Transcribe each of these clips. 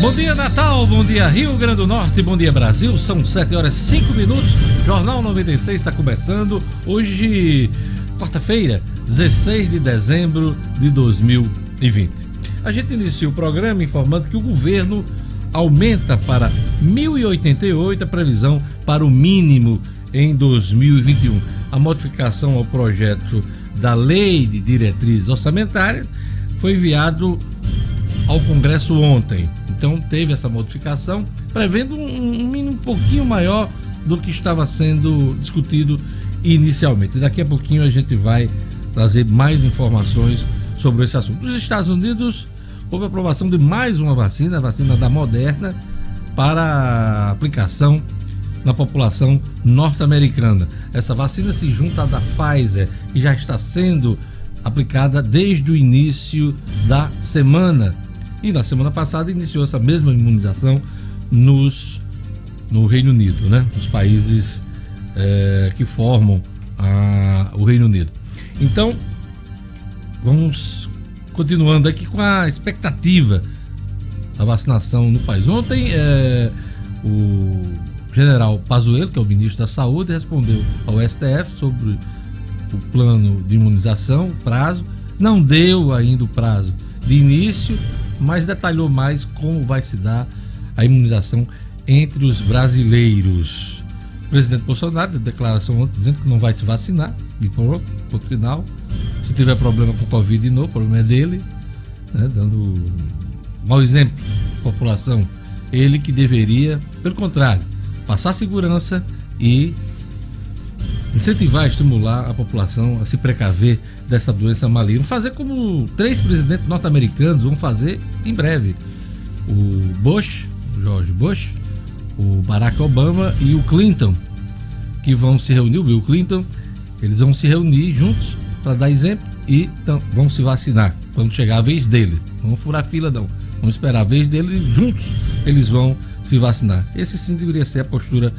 Bom dia, Natal. Bom dia, Rio Grande do Norte. Bom dia, Brasil. São 7 horas 5 minutos. Jornal 96 está começando. Hoje, quarta-feira, 16 de dezembro de 2020. A gente inicia o programa informando que o governo aumenta para 1.088 a previsão para o mínimo em 2021. A modificação ao projeto da Lei de Diretrizes Orçamentárias foi enviado ao Congresso ontem. Então teve essa modificação, prevendo um, mínimo um pouquinho maior do que estava sendo discutido inicialmente. Daqui a pouquinho a gente vai trazer mais informações sobre esse assunto. Nos Estados Unidos houve aprovação de mais uma vacina, a vacina da Moderna, para aplicação na população norte-americana. Essa vacina se junta à da Pfizer e já está sendo aplicada desde o início da semana. E na semana passada iniciou essa mesma imunização nos, no Reino Unido, né? Nos países é, que formam a, o Reino Unido. Então, vamos continuando aqui com a expectativa da vacinação no país. Ontem, é, o general Pazuello, que é o ministro da Saúde, respondeu ao STF sobre o plano de imunização, prazo. Não deu ainda o prazo de início, mas detalhou mais como vai se dar a imunização entre os brasileiros. O presidente Bolsonaro deu declaração ontem dizendo que não vai se vacinar, e pronto, ponto final. Se tiver problema com Covid de novo, o problema é dele, né, dando mau exemplo à população. Ele que deveria, pelo contrário, passar segurança e incentivar, estimular a população a se precaver dessa doença maligna. Fazer como três presidentes norte-americanos vão fazer em breve: o Bush, George Bush, o Barack Obama e o Clinton, que vão se reunir, o Bill Clinton, eles vão se reunir juntos para dar exemplo e então, vão se vacinar quando chegar a vez dele. Vão furar fila, não. Vamos esperar a vez dele juntos eles vão se vacinar. Esse sim deveria ser a postura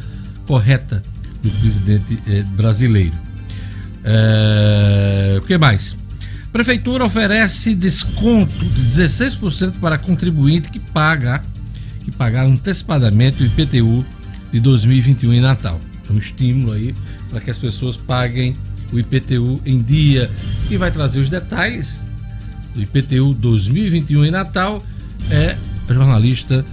correta do presidente eh, brasileiro. É, o que mais? Prefeitura oferece desconto de 16% para contribuinte que paga que pagar antecipadamente o IPTU de 2021 em Natal. Um estímulo aí para que as pessoas paguem o IPTU em dia. E vai trazer os detalhes do IPTU 2021 em Natal é a jornalista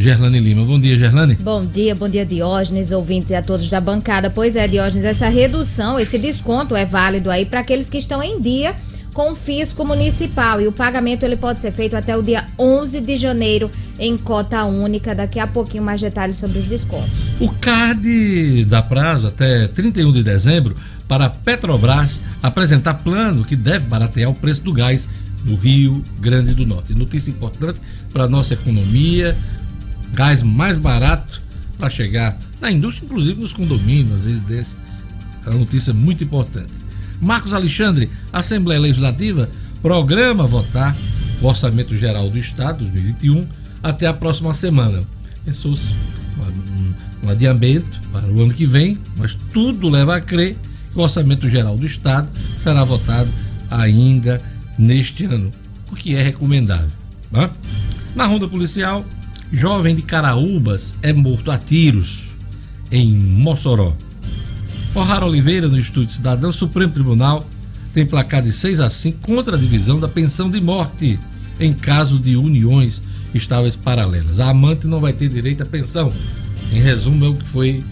Gerlane Lima. Bom dia, Gerlane. Bom dia, bom dia, Diógenes, ouvintes e a todos da bancada. Pois é, Diógenes, essa redução, esse desconto é válido aí para aqueles que estão em dia com o fisco municipal e o pagamento ele pode ser feito até o dia 11 de janeiro em cota única. Daqui a pouquinho mais detalhes sobre os descontos. O CAD dá prazo até 31 de dezembro para a Petrobras apresentar plano que deve baratear o preço do gás no Rio Grande do Norte. Notícia importante para a nossa economia, gás mais barato para chegar na indústria, inclusive nos condomínios, residências. É uma notícia muito importante. Marcos Alexandre, Assembleia Legislativa programa votar o Orçamento Geral do Estado 2021 até a próxima semana. Pensou-se um, um adiamento para o ano que vem, mas tudo leva a crer que o Orçamento Geral do Estado será votado ainda neste ano, o que é recomendável. Né? Na ronda policial, Jovem de Caraúbas é morto a tiros em Mossoró. O'Hara Oliveira, no Estúdio Cidadão, Supremo Tribunal tem placar de 6 a 5 contra a divisão da pensão de morte em caso de uniões estáveis paralelas. A amante não vai ter direito à pensão. Em resumo, é o que foi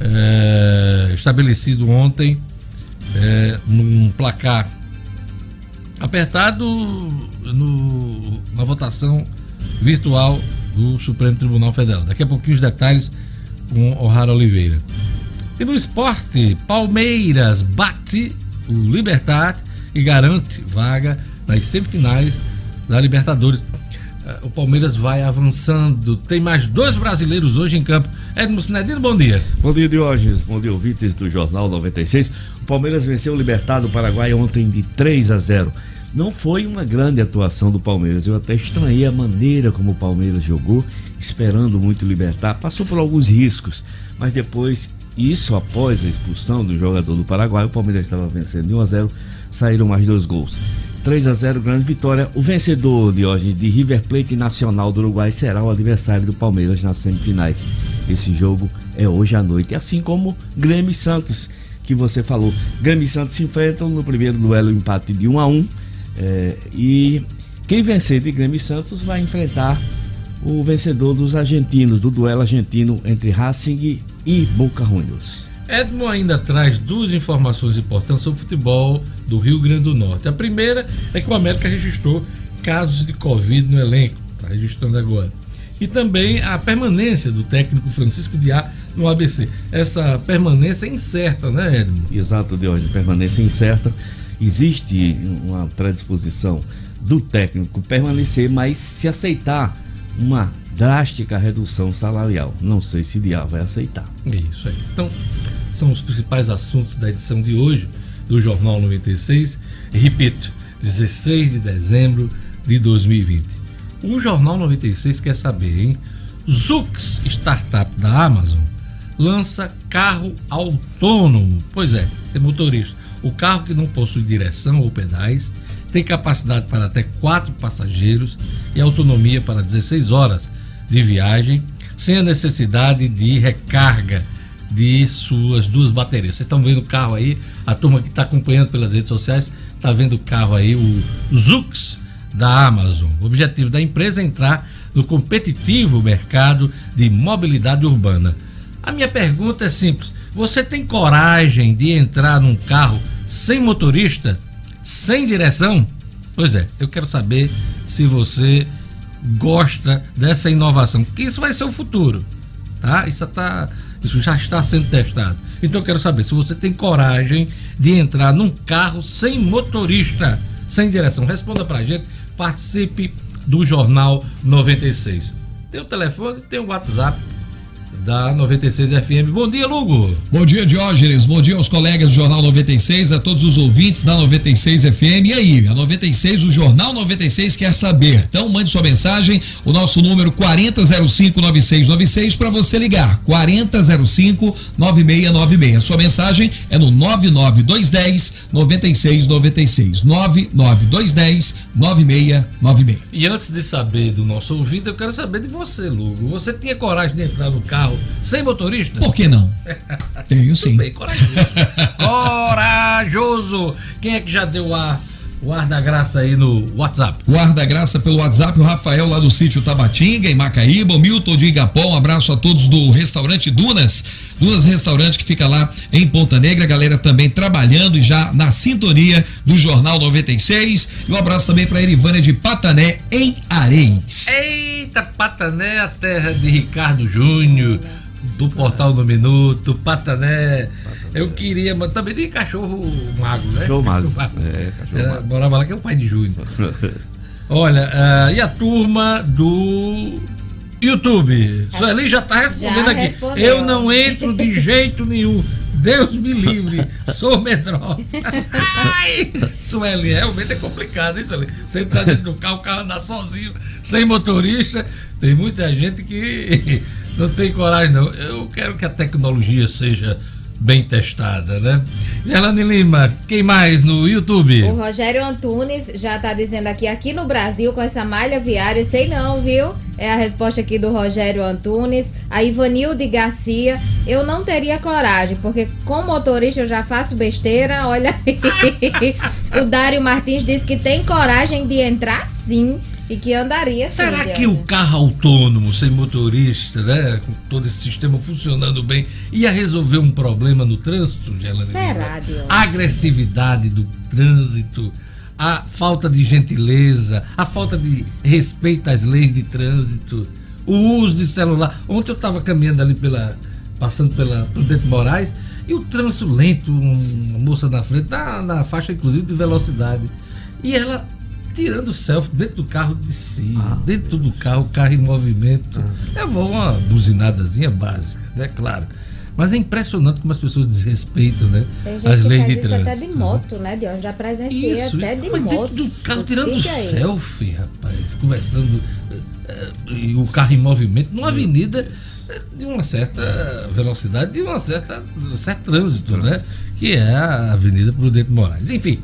é, estabelecido ontem é, num placar apertado no, na votação virtual do Supremo Tribunal Federal. Daqui a pouquinho os detalhes com O'Hara Oliveira. E no esporte, Palmeiras bate o Libertar e garante vaga nas semifinais da Libertadores. Eh, o Palmeiras vai avançando. Tem mais dois brasileiros hoje em campo. Edmo Sinedino, bom dia. Bom dia, Diógenes. Bom dia, ouvintes do Jornal 96. O Palmeiras venceu o Libertado do Paraguai ontem de 3 a 0. Não foi uma grande atuação do Palmeiras. Eu até estranhei a maneira como o Palmeiras jogou, esperando muito libertar. Passou por alguns riscos, mas depois, isso após a expulsão do jogador do Paraguai, o Palmeiras estava vencendo de 1 a 0, saíram mais dois gols. 3 a 0 grande vitória. O vencedor de hoje de River Plate Nacional do Uruguai será o adversário do Palmeiras nas semifinais. Esse jogo é hoje à noite, assim como Grêmio e Santos, que você falou. Grêmio e Santos se enfrentam no primeiro duelo empate de 1 a 1 é, e quem vencer de Grêmio e Santos vai enfrentar o vencedor dos argentinos, do duelo argentino entre Racing e Boca Juniors. Edmo ainda traz duas informações importantes sobre o futebol do Rio Grande do Norte. A primeira é que o América registrou casos de Covid no elenco, está registrando agora. E também a permanência do técnico Francisco Diá no ABC. Essa permanência é incerta, né, Edmo? Exato, Deus, permanência incerta. Existe uma predisposição do técnico permanecer, mas se aceitar uma drástica redução salarial. Não sei se Diá vai aceitar. Isso aí. Então, são os principais assuntos da edição de hoje do Jornal 96. E, repito, 16 de dezembro de 2020. O Jornal 96 quer saber, hein? Zux, startup da Amazon, lança carro autônomo. Pois é, ser motorista. O carro que não possui direção ou pedais, tem capacidade para até quatro passageiros e autonomia para 16 horas de viagem, sem a necessidade de recarga de suas duas baterias. Vocês estão vendo o carro aí, a turma que está acompanhando pelas redes sociais está vendo o carro aí, o Zux da Amazon. O objetivo da empresa é entrar no competitivo mercado de mobilidade urbana. A minha pergunta é simples: você tem coragem de entrar num carro sem motorista, sem direção? Pois é, eu quero saber se você gosta dessa inovação, que isso vai ser o futuro, tá? Isso tá isso já está sendo testado. Então eu quero saber se você tem coragem de entrar num carro sem motorista, sem direção. Responda pra gente, participe do Jornal 96. Tem o telefone, tem o WhatsApp da 96 FM. Bom dia, Lugo. Bom dia, Diógenes. Bom dia aos colegas do Jornal 96, a todos os ouvintes da 96 FM. E aí, a 96, o Jornal 96 quer saber. Então, mande sua mensagem, o nosso número 40059696 para você ligar. 40059696. Sua mensagem é no 99210 9696. 99210 9696. E antes de saber do nosso ouvido, eu quero saber de você, Lugo. Você tinha coragem de entrar no carro carro sem motorista? Por que não? Tenho sim. Bem, corajoso. corajoso. Quem é que já deu a o Ar da Graça aí no WhatsApp. O Ar da Graça pelo WhatsApp, o Rafael lá do sítio Tabatinga, em Macaíba, o Milton de Igapó, um abraço a todos do restaurante Dunas, Dunas Restaurante que fica lá em Ponta Negra, a galera também trabalhando e já na sintonia do Jornal 96. E um abraço também para Erivânia de Patané, em Areis. Eita, Patané, a terra de Ricardo Júnior, do Portal do Minuto, Patané. Eu queria, mas também tem cachorro mago, né? Cachorro mago. É, cachorro mago. Morava lá que é o pai de Júnior. Olha, uh, e a turma do YouTube? Sueli já está respondendo já aqui. Respondeu. Eu não entro de jeito nenhum. Deus me livre, sou medrosa. Ai, Sueli, realmente é complicado, hein, Sueli? Você entrar dentro do carro, o carro andar sozinho, sem motorista. Tem muita gente que não tem coragem, não. Eu quero que a tecnologia seja bem testada, né? Gerlane Lima, quem mais no YouTube? O Rogério Antunes já está dizendo aqui, aqui no Brasil, com essa malha viária, sei não, viu? É a resposta aqui do Rogério Antunes. A Ivanilde Garcia, eu não teria coragem, porque com motorista eu já faço besteira, olha aí. o Dário Martins disse que tem coragem de entrar sim e que andaria Será que o carro autônomo, sem motorista, né? Com todo esse sistema funcionando bem, ia resolver um problema no trânsito, Gelane? Será? A agressividade do trânsito, a falta de gentileza, a falta de respeito às leis de trânsito, o uso de celular. Ontem eu estava caminhando ali pela. passando pela Prudente Moraes e o trânsito lento, uma moça na frente, na, na faixa inclusive de velocidade. E ela tirando selfie dentro do carro de si, ah, dentro do carro, o carro em movimento. Ah. É uma buzinadazinha básica, né? Claro. Mas é impressionante como as pessoas desrespeitam, né? Tem gente as que leis faz de isso trânsito. até de moto, né, Dion? Já presenciei isso, até de mas moto. Dentro do carro, tirando selfie, rapaz, conversando, eh, e o carro em movimento, numa avenida eh, de uma certa velocidade, de uma certa, um certo trânsito, né? Que é a Avenida Prudente Moraes. Enfim,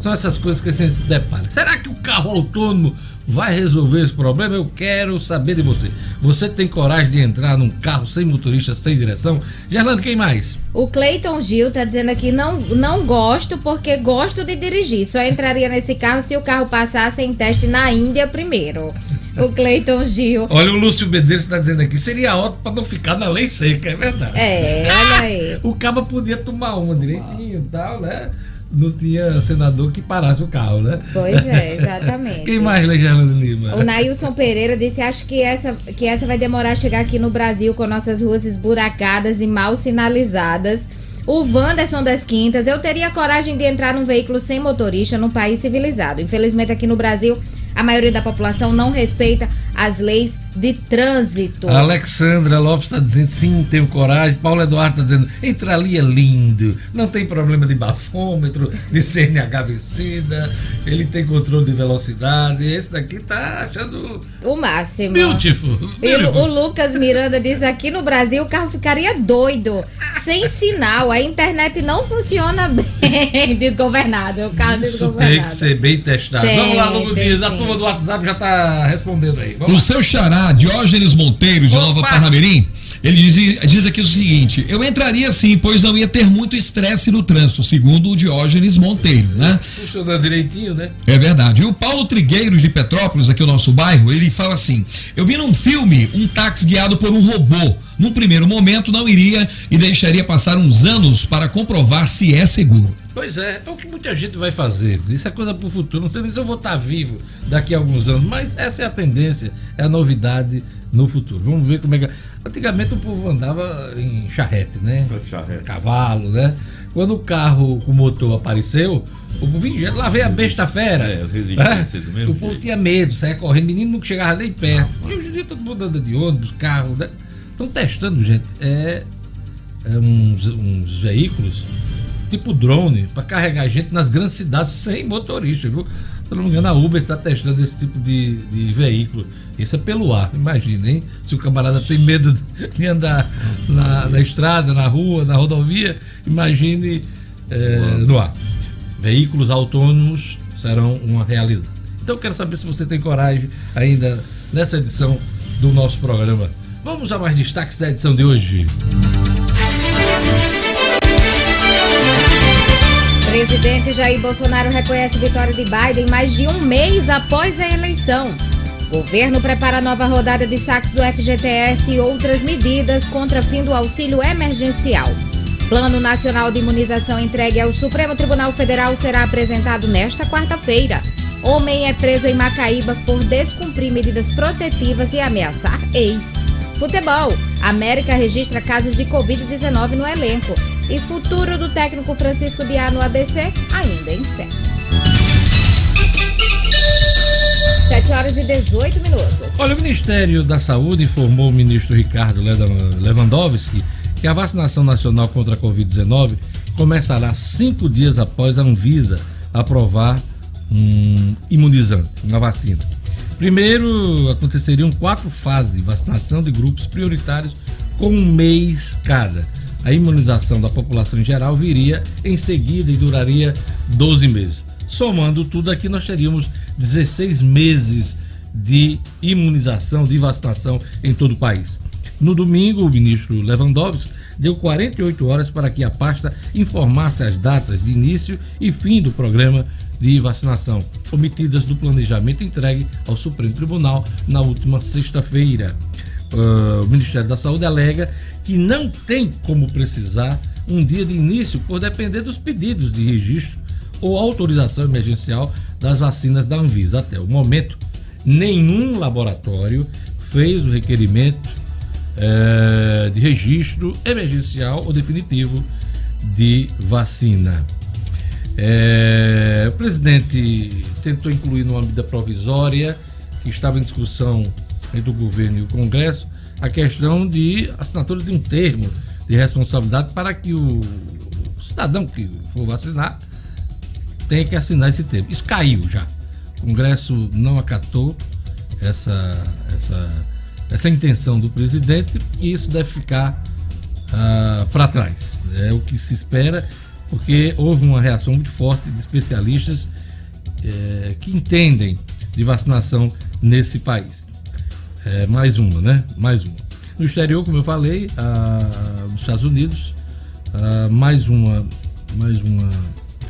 São essas coisas que a gente se depara. Será que o carro autônomo vai resolver esse problema? Eu quero saber de você. Você tem coragem de entrar num carro sem motorista, sem direção? Gerlando, quem mais? O Cleiton Gil tá dizendo aqui: não, não gosto porque gosto de dirigir. Só entraria nesse carro se o carro passasse em teste na Índia primeiro. O Cleiton Gil. Olha, o Lúcio Medeiros está dizendo aqui: seria ótimo para não ficar na lei seca, é verdade. É, olha aí. O cabo podia tomar uma direitinho e tal, né? Não tinha senador que parasse o carro, né? Pois é, exatamente. Quem mais, Legiano Lima? O Nailson Pereira disse: acho que essa, que essa vai demorar a chegar aqui no Brasil com nossas ruas esburacadas e mal sinalizadas. O Wanderson das Quintas, eu teria coragem de entrar num veículo sem motorista num país civilizado. Infelizmente, aqui no Brasil, a maioria da população não respeita as leis de trânsito. A Alexandra Lopes está dizendo sim, tenho coragem. Paulo Eduardo está dizendo, entrar ali é lindo. Não tem problema de bafômetro, de CNH vencida. Ele tem controle de velocidade. Esse daqui tá achando. O máximo. Beautiful. E o, o Lucas Miranda diz aqui no Brasil o carro ficaria doido. Sem sinal. A internet não funciona bem. Desgovernado. O carro Isso tem que ser bem testado. Tem, Vamos lá, Lugo Dias. A turma do WhatsApp já está respondendo aí. Vamos o seu xará, Diógenes Monteiro, de Opa. Nova Parnamirim, ele diz, diz aqui o seguinte: eu entraria sim, pois não ia ter muito estresse no trânsito, segundo o Diógenes Monteiro, né? Funcionando direitinho, né? É verdade. E o Paulo Trigueiros de Petrópolis, aqui o nosso bairro, ele fala assim: eu vi num filme um táxi guiado por um robô. Num primeiro momento não iria e deixaria passar uns anos para comprovar se é seguro. Pois é, é o que muita gente vai fazer. Isso é coisa para o futuro. Não sei nem se eu vou estar vivo daqui a alguns anos, mas essa é a tendência, é a novidade no futuro. Vamos ver como é que. Antigamente o povo andava em charrete, né? Charrete. Cavalo, né? Quando o carro com motor apareceu, o povo vinha, lá veio a besta fera. É, resistência é? do mesmo. O povo tinha medo, saia correndo, menino não chegava nem perto. Ah, e hoje em dia todo mundo anda de ônibus, carro, né? Estão testando, gente, é, é uns, uns veículos tipo drone para carregar gente nas grandes cidades sem motorista, viu? Se não me engano, a Uber está testando esse tipo de, de veículo. Isso é pelo ar, imagina, hein? Se o camarada tem medo de andar na, na estrada, na rua, na rodovia, imagine é, no ar. Veículos autônomos serão uma realidade. Então, eu quero saber se você tem coragem ainda nessa edição do nosso programa. Vamos a mais destaques da edição de hoje. Presidente Jair Bolsonaro reconhece vitória de Biden mais de um mês após a eleição. Governo prepara nova rodada de saques do FGTS e outras medidas contra fim do auxílio emergencial. Plano Nacional de Imunização entregue ao Supremo Tribunal Federal será apresentado nesta quarta-feira. Homem é preso em Macaíba por descumprir medidas protetivas e ameaçar ex. Futebol. América registra casos de Covid-19 no elenco. E futuro do técnico Francisco Diá no ABC ainda incerto. 7 horas e 18 minutos. Olha, o Ministério da Saúde informou o ministro Ricardo Lewandowski que a vacinação nacional contra a Covid-19 começará cinco dias após a Anvisa aprovar um imunizante, uma vacina. Primeiro, aconteceriam quatro fases de vacinação de grupos prioritários com um mês cada. A imunização da população em geral viria em seguida e duraria 12 meses. Somando tudo aqui, nós teríamos 16 meses de imunização, de vacinação em todo o país. No domingo, o ministro Lewandowski deu 48 horas para que a pasta informasse as datas de início e fim do programa de vacinação, omitidas do planejamento entregue ao Supremo Tribunal na última sexta-feira. Uh, o Ministério da Saúde alega que não tem como precisar um dia de início por depender dos pedidos de registro ou autorização emergencial das vacinas da Anvisa. Até o momento, nenhum laboratório fez o requerimento é, de registro emergencial ou definitivo de vacina. É, o presidente tentou incluir numa medida provisória que estava em discussão entre o governo e o Congresso a questão de assinatura de um termo de responsabilidade para que o cidadão que for vacinar tenha que assinar esse termo. Isso caiu já. O Congresso não acatou essa, essa, essa intenção do presidente e isso deve ficar uh, para trás. É o que se espera porque houve uma reação muito forte de especialistas é, que entendem de vacinação nesse país. É, mais uma, né? Mais uma. No exterior, como eu falei, a, nos Estados Unidos, a, mais uma mais uma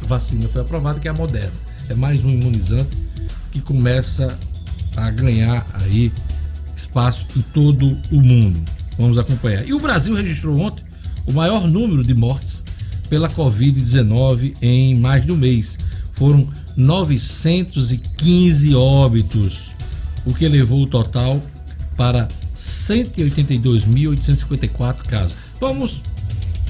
vacina foi aprovada que é a Moderna. É mais um imunizante que começa a ganhar aí espaço em todo o mundo. Vamos acompanhar. E o Brasil registrou ontem o maior número de mortes pela Covid-19 em mais de um mês. Foram 915 óbitos, o que elevou o total para 182.854 casos. Vamos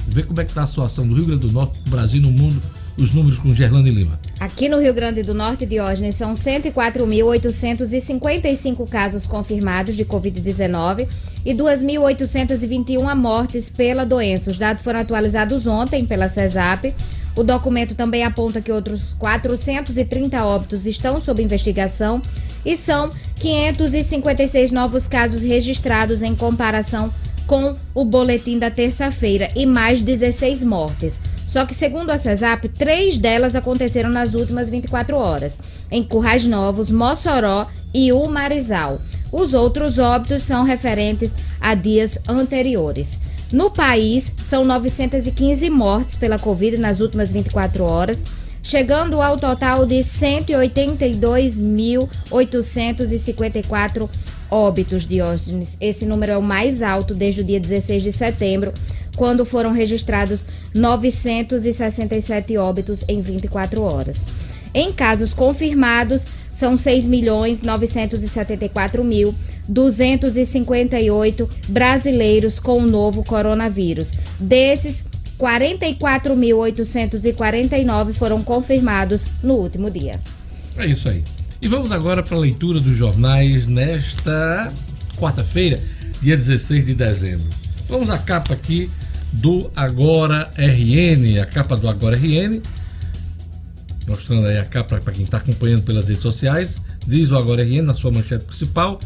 ver como é que está a situação do Rio Grande do Norte, do Brasil no mundo os números com Gerlane Lima. Aqui no Rio Grande do Norte, Diógenes, são 104.855 casos confirmados de Covid-19 e 2.821 mortes pela doença. Os dados foram atualizados ontem pela CESAP. O documento também aponta que outros 430 óbitos estão sob investigação e são 556 novos casos registrados em comparação com o boletim da terça-feira e mais 16 mortes. Só que, segundo a CESAP, três delas aconteceram nas últimas 24 horas, em Currais Novos, Mossoró e Umarizal. Os outros óbitos são referentes a dias anteriores. No país, são 915 mortes pela Covid nas últimas 24 horas, chegando ao total de 182.854 óbitos, Diógenes. Esse número é o mais alto desde o dia 16 de setembro, quando foram registrados 967 óbitos em 24 horas. Em casos confirmados, são 6 milhões 974 mil 258 brasileiros com o novo coronavírus. Desses, 44.849 foram confirmados no último dia. É isso aí. E vamos agora para a leitura dos jornais nesta quarta-feira, dia 16 de dezembro. Vamos à capa aqui do Agora RN, a capa do Agora RN, mostrando aí a capa para quem está acompanhando pelas redes sociais. Diz o Agora RN na sua manchete principal: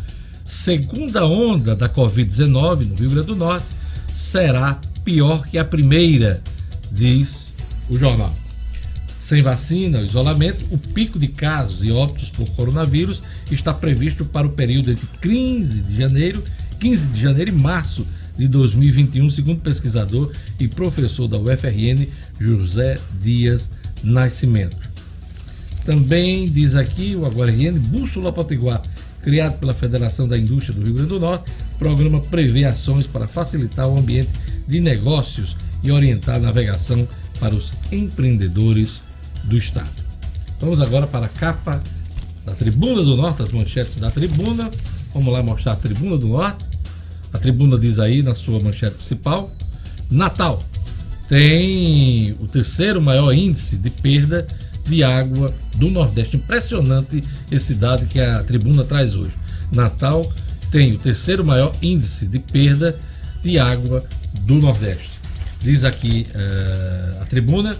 segunda onda da Covid-19 no Rio Grande do Norte será pior que a primeira, diz o jornal. Sem vacina, isolamento, o pico de casos e óbitos por coronavírus está previsto para o período entre 15 de janeiro, 15 de janeiro e março de 2021, segundo pesquisador e professor da UFRN, José Dias Nascimento. Também diz aqui o Agora RN, Bússola Potiguar, criado pela Federação da Indústria do Rio Grande do Norte, programa prevê ações para facilitar o ambiente de negócios e orientar a navegação para os empreendedores do Estado. Vamos agora para a capa da Tribuna do Norte, as manchetes da Tribuna. Vamos lá mostrar a Tribuna do Norte. A Tribuna diz aí na sua manchete principal: Natal tem o terceiro maior índice de perda de água do Nordeste. Impressionante esse dado que a Tribuna traz hoje. Natal tem o terceiro maior índice de perda de água do Nordeste. Diz aqui uh, a Tribuna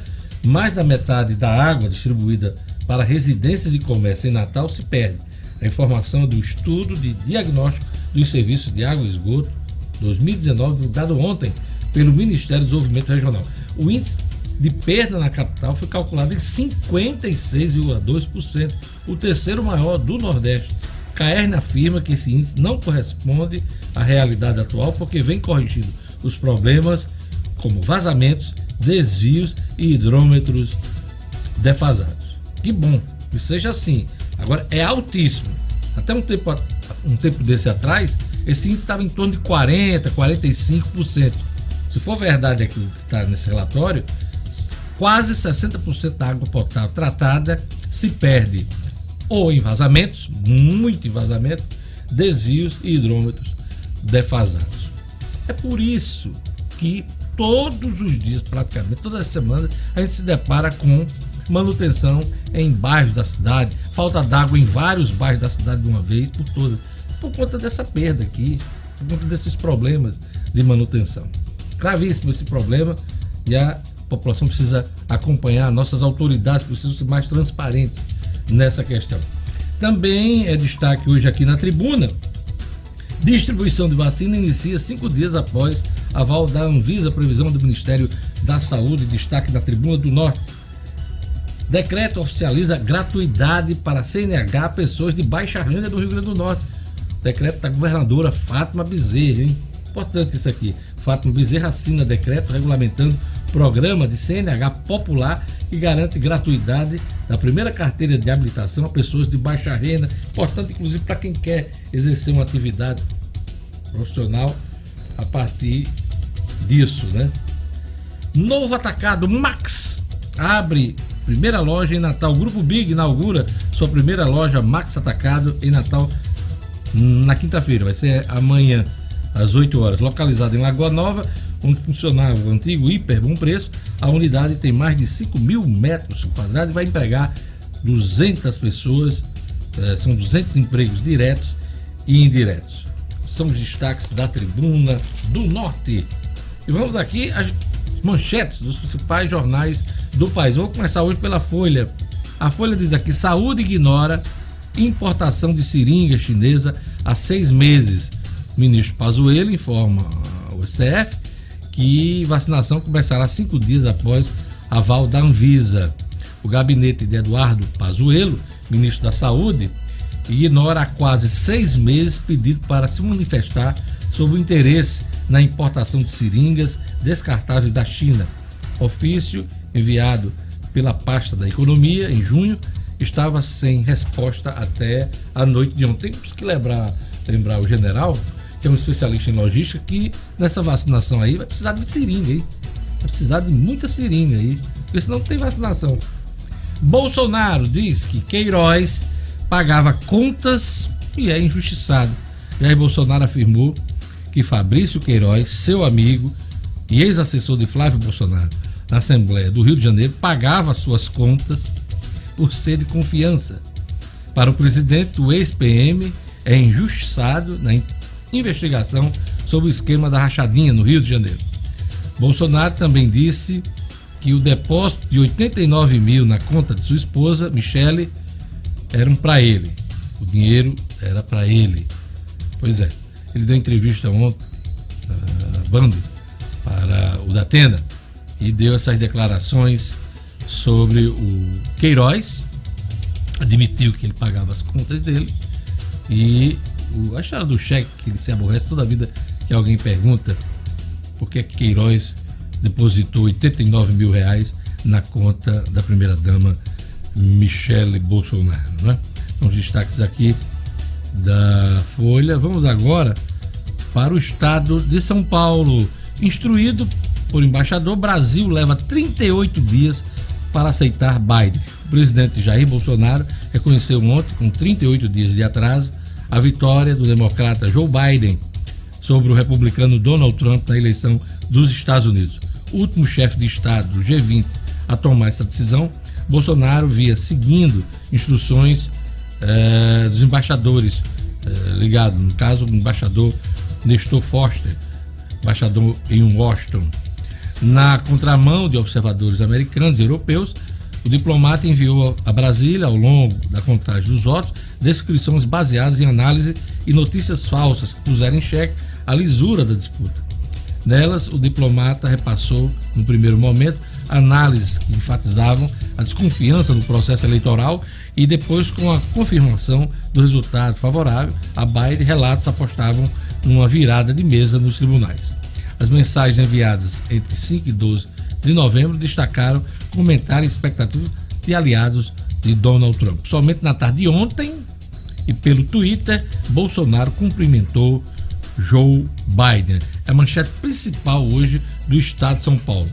mais da metade da água distribuída para residências e comércio em Natal se perde. A informação do estudo de diagnóstico dos serviços de água e esgoto 2019, divulgado ontem pelo Ministério do Desenvolvimento Regional. O índice de perda na capital foi calculado em 56,2%, o terceiro maior do Nordeste. Caerne afirma que esse índice não corresponde à realidade atual porque vem corrigindo os problemas como vazamentos, desvios e hidrômetros defasados. Que bom que seja assim. Agora é altíssimo. Até um tempo, um tempo desse atrás, esse índice estava em torno de 40%, 45%. Se for verdade aquilo que está nesse relatório, quase 60% da água potável tratada se perde ou em vazamentos, muito em vazamento, desvios e hidrômetros defasados. É por isso que todos os dias, praticamente, todas as semanas, a gente se depara com manutenção em bairros da cidade, falta d'água em vários bairros da cidade de uma vez, por todas, por conta dessa perda aqui, por conta desses problemas de manutenção. Gravíssimo esse problema e a população precisa acompanhar, nossas autoridades precisam ser mais transparentes nessa questão. Também é destaque hoje aqui na tribuna: distribuição de vacina inicia cinco dias após aval da Anvisa, previsão do Ministério da Saúde, destaque da Tribuna do Norte. Decreto oficializa gratuidade para CNH pessoas de baixa renda do Rio Grande do Norte. Decreto da governadora Fátima Bezerra, hein? Importante isso aqui. Fátima Bezerra assina decreto regulamentando programa de CNH popular que garante gratuidade da primeira carteira de habilitação a pessoas de baixa renda, importante inclusive para quem quer exercer uma atividade profissional a partir disso, né? Novo atacado Max abre primeira loja em Natal. Grupo Big inaugura sua primeira loja Max Atacado em Natal na quinta-feira, vai ser amanhã às 8 horas, localizado em Lagoa Nova, onde funcionava o antigo Hiper Bom Preço. A unidade tem mais de 5 mil metros quadrados e vai empregar 200 pessoas, eh, são 200 empregos diretos e indiretos. São os destaques da Tribuna do Norte. E vamos aqui às manchetes dos principais jornais do país. Vou começar hoje pela Folha. A Folha diz aqui: saúde ignora importação de seringa chinesa há seis meses. O ministro Pazuello informa o STF que vacinação começará cinco dias após aval da Anvisa. O gabinete de Eduardo Pazuello, ministro da Saúde, ignora há quase seis meses pedido para se manifestar sobre o interesse na importação de seringas descartáveis da China. Ofício enviado pela pasta da Economia em junho estava sem resposta até a noite de ontem. Temos que lembrar, lembrar o general é um especialista em logística, que nessa vacinação aí vai precisar de seringa aí. Vai precisar de muita seringa aí, porque senão não tem vacinação. Bolsonaro diz que Queiroz pagava contas e é injustiçado. Jair Bolsonaro afirmou que Fabrício Queiroz, seu amigo e ex-assessor de Flávio Bolsonaro na Assembleia do Rio de Janeiro, pagava suas contas por ser de confiança. Para o presidente, o ex-PM é injustiçado na investigação sobre o esquema da rachadinha no Rio de Janeiro. Bolsonaro também disse que o depósito de 89 mil na conta de sua esposa, Michele, eram para ele. O dinheiro era para ele. Pois é, ele deu entrevista ontem, uh, Band, para o Datena, e deu essas declarações sobre o Queiroz, admitiu que ele pagava as contas dele e o, a história do cheque que ele se aborrece toda a vida que alguém pergunta por que Queiroz depositou 89 mil reais na conta da primeira-dama Michele Bolsonaro. Né? Então, os destaques aqui da Folha. Vamos agora para o estado de São Paulo. Instruído por embaixador, Brasil leva 38 dias para aceitar Biden. O presidente Jair Bolsonaro reconheceu ontem, com 38 dias de atraso, a vitória do democrata Joe Biden sobre o republicano Donald Trump na eleição dos Estados Unidos. O último chefe de Estado do G20 a tomar essa decisão, Bolsonaro via seguindo instruções eh, dos embaixadores eh, ligados, no caso, o embaixador Nestor Foster, embaixador em Washington. Na contramão de observadores americanos e europeus, o diplomata enviou a Brasília, ao longo da contagem dos votos, descrições baseadas em análise e notícias falsas que puseram em xeque a lisura da disputa. Nelas, o diplomata repassou, no primeiro momento, análises que enfatizavam a desconfiança no processo eleitoral e depois, com a confirmação do resultado favorável, a Biden relatos apostavam numa virada de mesa nos tribunais. As mensagens enviadas entre 5 e 12 de novembro destacaram comentários e expectativas de aliados de Donald Trump. Somente na tarde de ontem e pelo Twitter, Bolsonaro cumprimentou Joe Biden. É a manchete principal hoje do estado de São Paulo.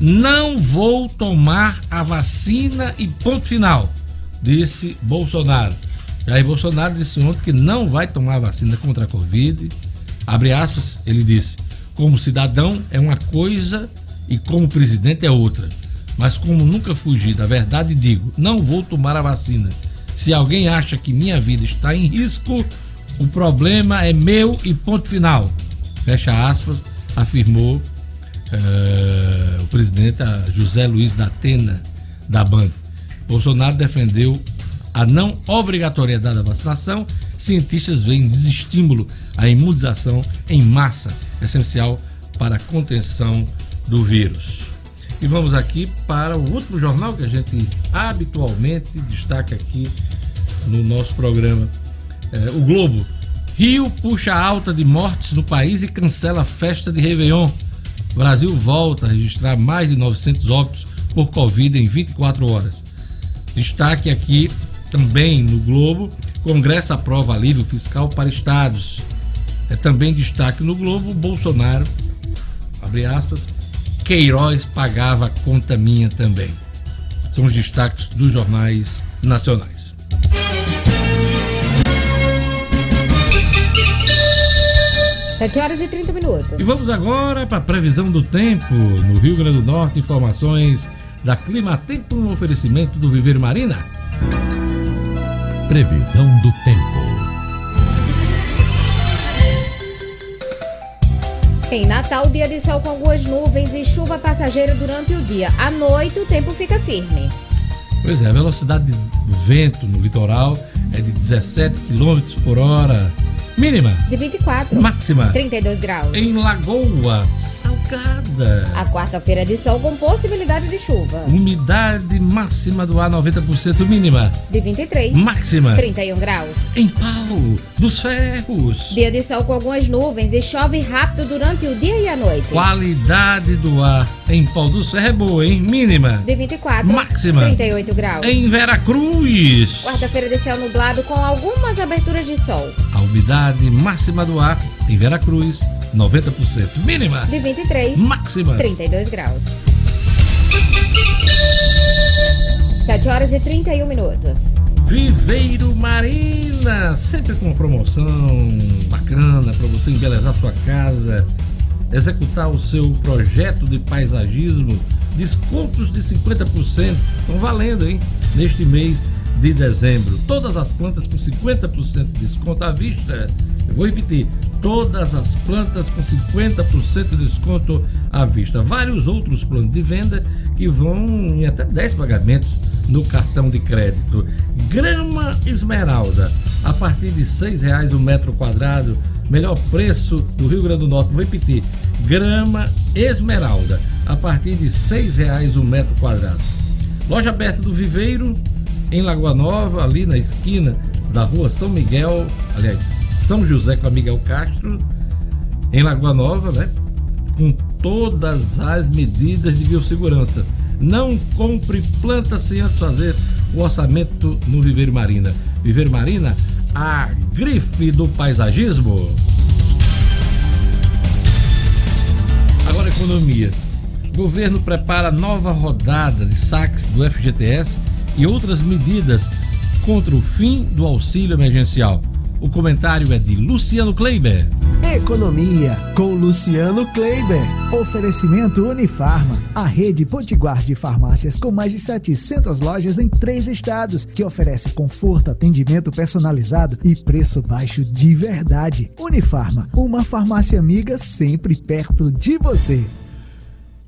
Não vou tomar a vacina e ponto final, disse Bolsonaro. Jair Bolsonaro disse ontem que não vai tomar a vacina contra a Covid. Abre aspas, ele disse: como cidadão é uma coisa e como presidente é outra. Mas como nunca fugi da verdade, digo: não vou tomar a vacina. Se alguém acha que minha vida está em risco, o problema é meu e ponto final. Fecha aspas, afirmou uh, o presidente José Luiz da Atena da Band. Bolsonaro defendeu a não obrigatoriedade da vacinação. Cientistas veem desestímulo à imunização em massa, essencial para a contenção do vírus. E vamos aqui para o último jornal que a gente habitualmente destaca aqui no nosso programa, é, o Globo. Rio puxa alta de mortes no país e cancela a festa de Réveillon. Brasil volta a registrar mais de 900 óbitos por Covid em 24 horas. Destaque aqui também no Globo: Congresso aprova alívio fiscal para estados. É também destaque no Globo: Bolsonaro, abre aspas, Queiroz pagava conta minha também. São os destaques dos jornais nacionais. Sete horas e 30 minutos. E vamos agora para a previsão do tempo no Rio Grande do Norte. Informações da Clima Tempo no oferecimento do Viver Marina. Previsão do tempo. Em Natal, dia de sol com algumas nuvens e chuva passageira durante o dia. À noite, o tempo fica firme. Pois é, a velocidade do vento no litoral é de 17 km por hora. Mínima. De 24. Máxima. 32 graus. Em Lagoa Salgada. A quarta-feira de sol com possibilidade de chuva. Umidade máxima do ar 90% mínima. De 23. Máxima. 31 graus. Em Pau dos Ferros. Dia de sol com algumas nuvens e chove rápido durante o dia e a noite. Qualidade do ar em Pau dos Ferros é boa, hein? Mínima. De 24. Máxima. 38 graus. Em Veracruz. Quarta-feira de céu nublado com algumas aberturas de sol. A umidade máxima do ar em Veracruz, 90%. Mínima. De 23. Máxima. 32 graus. 7 horas e 31 minutos. Viveiro Marina, sempre com uma promoção bacana para você embelezar sua casa, executar o seu projeto de paisagismo. Descontos de 50% estão valendo, hein? Neste mês de dezembro. Todas as plantas com 50% de desconto à vista. Eu vou repetir, todas as plantas com 50% de desconto à vista. Vários outros planos de venda que vão em até 10 pagamentos no cartão de crédito. Grama esmeralda, a partir de R$ reais o metro quadrado. Melhor preço do Rio Grande do Norte. Vou repetir, grama esmeralda, a partir de R$ reais o metro quadrado. Loja aberta do Viveiro, em Lagoa Nova, ali na esquina da rua São Miguel, aliás, São José com a Miguel Castro, em Lagoa Nova, né? Com todas as medidas de biossegurança. Não compre planta sem antes fazer o orçamento no Viveiro Marina. Viveiro Marina, a grife do paisagismo. Agora economia. O governo prepara nova rodada de saques do FGTS e outras medidas contra o fim do auxílio emergencial. O comentário é de Luciano Kleiber. Economia com Luciano Kleiber. Oferecimento Unifarma, a rede potiguar de farmácias com mais de 700 lojas em três estados, que oferece conforto, atendimento personalizado e preço baixo de verdade. Unifarma, uma farmácia amiga sempre perto de você.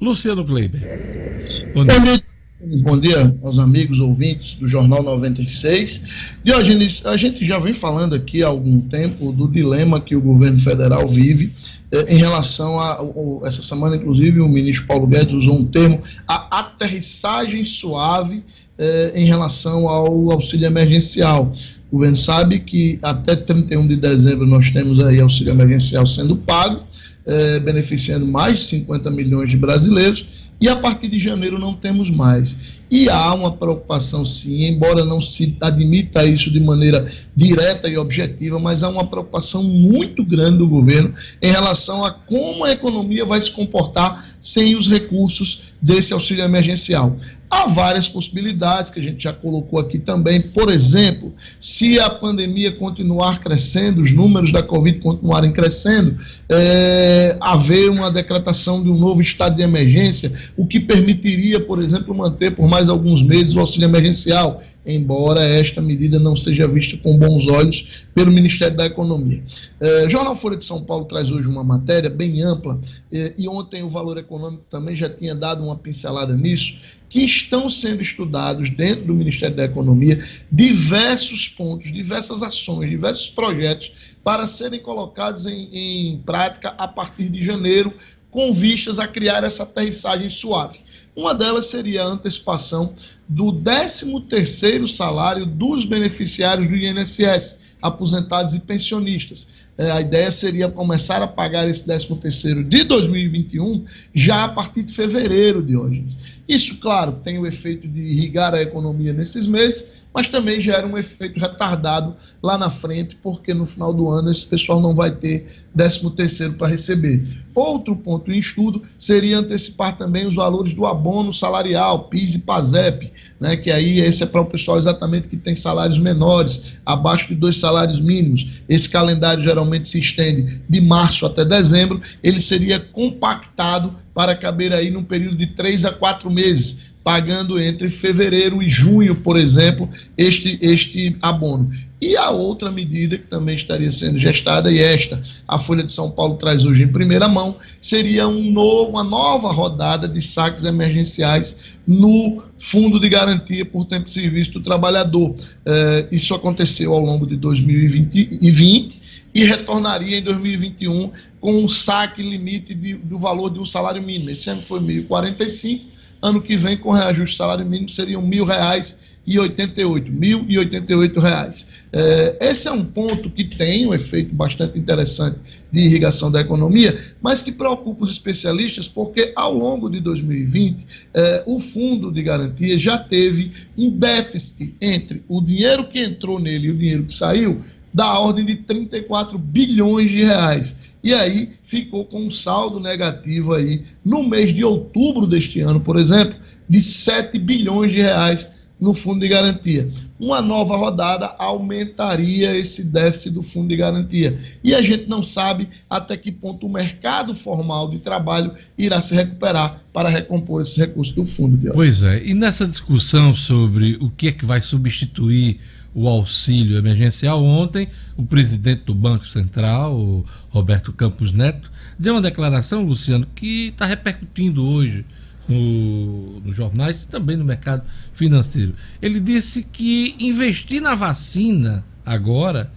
Luciano Kleiber. Bom dia. Bom dia aos amigos ouvintes do Jornal 96. Diogenes, a gente já vem falando aqui há algum tempo do dilema que o governo federal vive eh, em relação a. essa semana, inclusive, o ministro Paulo Guedes usou um termo, a aterrissagem suave eh, em relação ao auxílio emergencial. O governo sabe que até 31 de dezembro nós temos aí auxílio emergencial sendo pago, eh, beneficiando mais de 50 milhões de brasileiros e a partir de janeiro não temos mais. E há uma preocupação, sim, embora não se admita isso de maneira direta e objetiva, mas há uma preocupação muito grande do governo em relação a como a economia vai se comportar sem os recursos desse auxílio emergencial. Há várias possibilidades que a gente já colocou aqui também. Por exemplo, se a pandemia continuar crescendo, os números da Covid continuarem crescendo, é, haver uma decretação de um novo estado de emergência, o que permitiria, por exemplo, manter por mais alguns meses o auxílio emergencial embora esta medida não seja vista com bons olhos pelo Ministério da Economia. É, Jornal Folha de São Paulo traz hoje uma matéria bem ampla, é, e ontem o Valor Econômico também já tinha dado uma pincelada nisso, que estão sendo estudados dentro do Ministério da Economia diversos pontos, diversas ações, diversos projetos para serem colocados em, em prática a partir de janeiro, com vistas a criar essa aterrissagem suave. Uma delas seria a antecipação do 13º salário dos beneficiários do INSS, aposentados e pensionistas. É, a ideia seria começar a pagar esse 13º de 2021 já a partir de fevereiro de hoje. Isso, claro, tem o efeito de irrigar a economia nesses meses, mas também gera um efeito retardado lá na frente, porque no final do ano esse pessoal não vai ter 13 terceiro para receber. Outro ponto em estudo seria antecipar também os valores do abono salarial, PIS e PASEP, né, que aí esse é para o pessoal exatamente que tem salários menores, abaixo de dois salários mínimos. Esse calendário geralmente se estende de março até dezembro, ele seria compactado para caber aí num período de três a quatro meses pagando entre fevereiro e junho, por exemplo, este, este abono. E a outra medida que também estaria sendo gestada, e esta a Folha de São Paulo traz hoje em primeira mão, seria um novo, uma nova rodada de saques emergenciais no Fundo de Garantia por Tempo de Serviço do Trabalhador. Eh, isso aconteceu ao longo de 2020 e retornaria em 2021 com um saque limite de, do valor de um salário mínimo. Esse ano foi 1.045 Ano que vem, com reajuste salário mínimo, seriam mil reais e oitenta mil e oitenta reais. É, esse é um ponto que tem um efeito bastante interessante de irrigação da economia, mas que preocupa os especialistas porque ao longo de 2020 é, o fundo de garantia já teve um déficit entre o dinheiro que entrou nele e o dinheiro que saiu da ordem de 34 bilhões de reais e aí ficou com um saldo negativo aí no mês de outubro deste ano, por exemplo, de 7 bilhões de reais no fundo de garantia. Uma nova rodada aumentaria esse déficit do fundo de garantia. E a gente não sabe até que ponto o mercado formal de trabalho irá se recuperar para recompor esses recursos do fundo. Pois é, e nessa discussão sobre o que é que vai substituir o auxílio emergencial. Ontem, o presidente do Banco Central, Roberto Campos Neto, deu uma declaração, Luciano, que está repercutindo hoje no, nos jornais e também no mercado financeiro. Ele disse que investir na vacina agora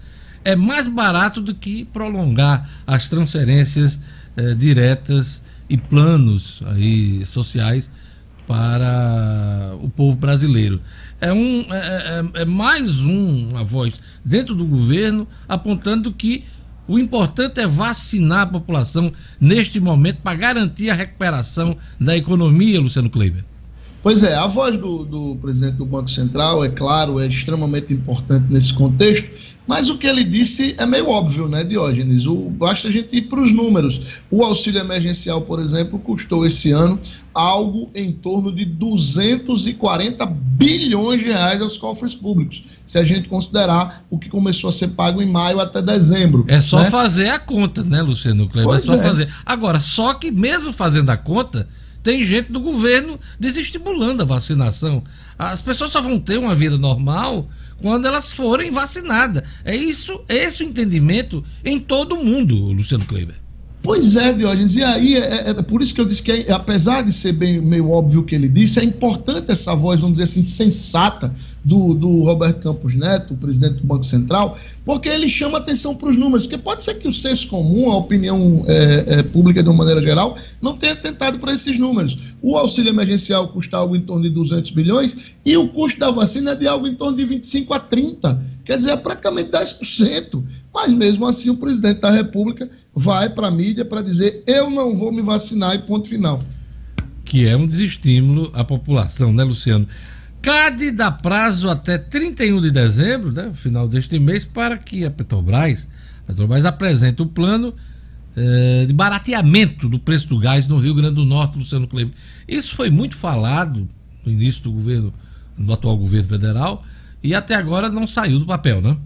é mais barato do que prolongar as transferências eh, diretas e planos aí sociais para o povo brasileiro. É, um, é, é, é mais um, uma voz dentro do governo apontando que o importante é vacinar a população neste momento para garantir a recuperação da economia, Luciano Kleiber. Pois é, a voz do, do presidente do Banco Central, é claro, é extremamente importante nesse contexto, mas o que ele disse é meio óbvio, né, Diógenes? O, basta a gente ir para os números. O auxílio emergencial, por exemplo, custou esse ano algo em torno de 240 bilhões de reais aos cofres públicos, se a gente considerar o que começou a ser pago em maio até dezembro. É só né? fazer a conta, né, Luciano Kleber? É só é. fazer. Agora, só que mesmo fazendo a conta, tem gente do governo desestimulando a vacinação. As pessoas só vão ter uma vida normal quando elas forem vacinadas. É isso, é esse o entendimento em todo mundo, Luciano Kleber. Pois é, Diógenes, e aí é, é, é, por isso que eu disse que, é, apesar de ser bem meio óbvio o que ele disse, é importante essa voz, vamos dizer assim, sensata do, do Roberto Campos Neto, o presidente do Banco Central, porque ele chama atenção para os números, porque pode ser que o senso comum, a opinião é, é, pública de uma maneira geral, não tenha tentado para esses números. O auxílio emergencial custa algo em torno de 200 bilhões e o custo da vacina é de algo em torno de 25 a 30, quer dizer, é praticamente 10%. Mas mesmo assim o presidente da República vai para a mídia para dizer eu não vou me vacinar e ponto final. Que é um desestímulo à população, né, Luciano? CAD dá prazo até 31 de dezembro, né, final deste mês, para que a Petrobras, a Petrobras apresente o plano eh, de barateamento do preço do gás no Rio Grande do Norte, Luciano Kleber. Isso foi muito falado no início do governo, do atual governo federal, e até agora não saiu do papel, né?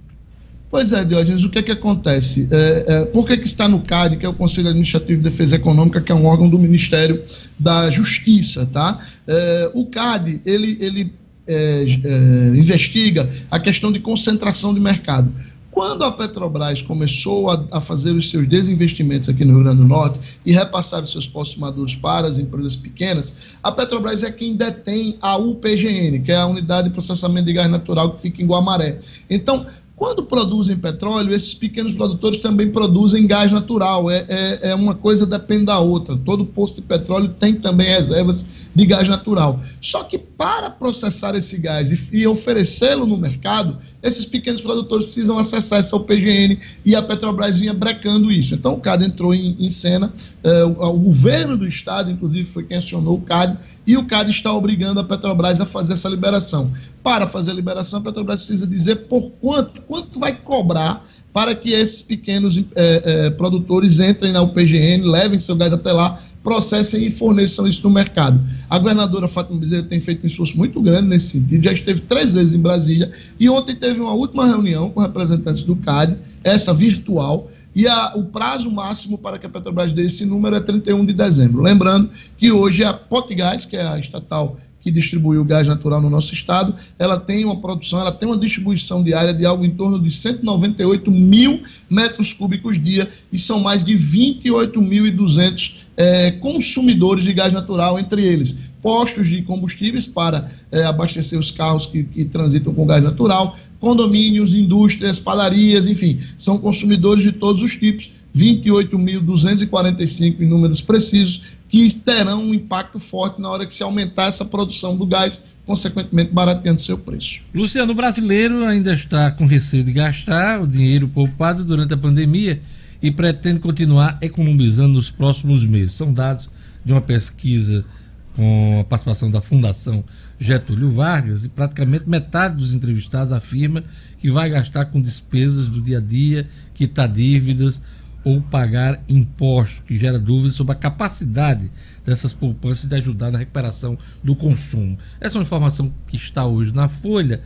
Pois é, Diógenes, o que é que acontece? É, é, por que, que está no CAD, que é o Conselho Administrativo de Defesa Econômica, que é um órgão do Ministério da Justiça, tá? É, o CAD, ele, ele é, é, investiga a questão de concentração de mercado. Quando a Petrobras começou a, a, fazer os seus desinvestimentos aqui no Rio Grande do Norte e repassar os seus postos maduros para as empresas pequenas, a Petrobras é quem detém a UPGN, que é a Unidade de Processamento de Gás Natural que fica em Guamaré. Então, Quando produzem petróleo, esses pequenos produtores também produzem gás natural. É, é, é, uma coisa depende da outra. Todo posto de petróleo tem também reservas de gás natural. Só que para processar esse gás e, e oferecê-lo no mercado, esses pequenos produtores precisam acessar essa PGN e a Petrobras vinha brecando isso. Então o CAD entrou em, em cena, uh, o, o, governo do estado, inclusive, foi quem acionou o CAD, e o CAD está obrigando a Petrobras a fazer essa liberação. Para fazer a liberação, a Petrobras precisa dizer por quanto, quanto vai cobrar para que esses pequenos é, é, produtores entrem na UPGN, levem seu gás até lá processem e forneçam isso no mercado. A governadora Fátima Bezerra tem feito um esforço muito grande nesse sentido, já esteve três vezes em Brasília e ontem teve uma última reunião com representantes do CAD, essa virtual, e a, o prazo máximo para que a Petrobras dê esse número é 31 de dezembro. Lembrando que hoje a Potgás, que é a estatal que distribui o gás natural no nosso estado, ela tem uma produção, ela tem uma distribuição diária de algo em torno de 198 mil metros cúbicos dia e são mais de 28.200 é, consumidores de gás natural, entre eles. Postos de combustíveis para é, abastecer os carros que, que transitam com gás natural, condomínios, indústrias, padarias, enfim, são consumidores de todos os tipos 28.245 em números precisos, que terão um impacto forte na hora que se aumentar essa produção do gás, consequentemente barateando seu preço. Luciano, o brasileiro ainda está com receio de gastar o dinheiro poupado durante a pandemia e pretende continuar economizando nos próximos meses. São dados de uma pesquisa com a participação da Fundação Getúlio Vargas e praticamente metade dos entrevistados afirma que vai gastar com despesas do dia a dia, quitar dívidas ou pagar impostos, que gera dúvidas sobre a capacidade dessas poupanças de ajudar na recuperação do consumo. Essa é uma informação que está hoje na Folha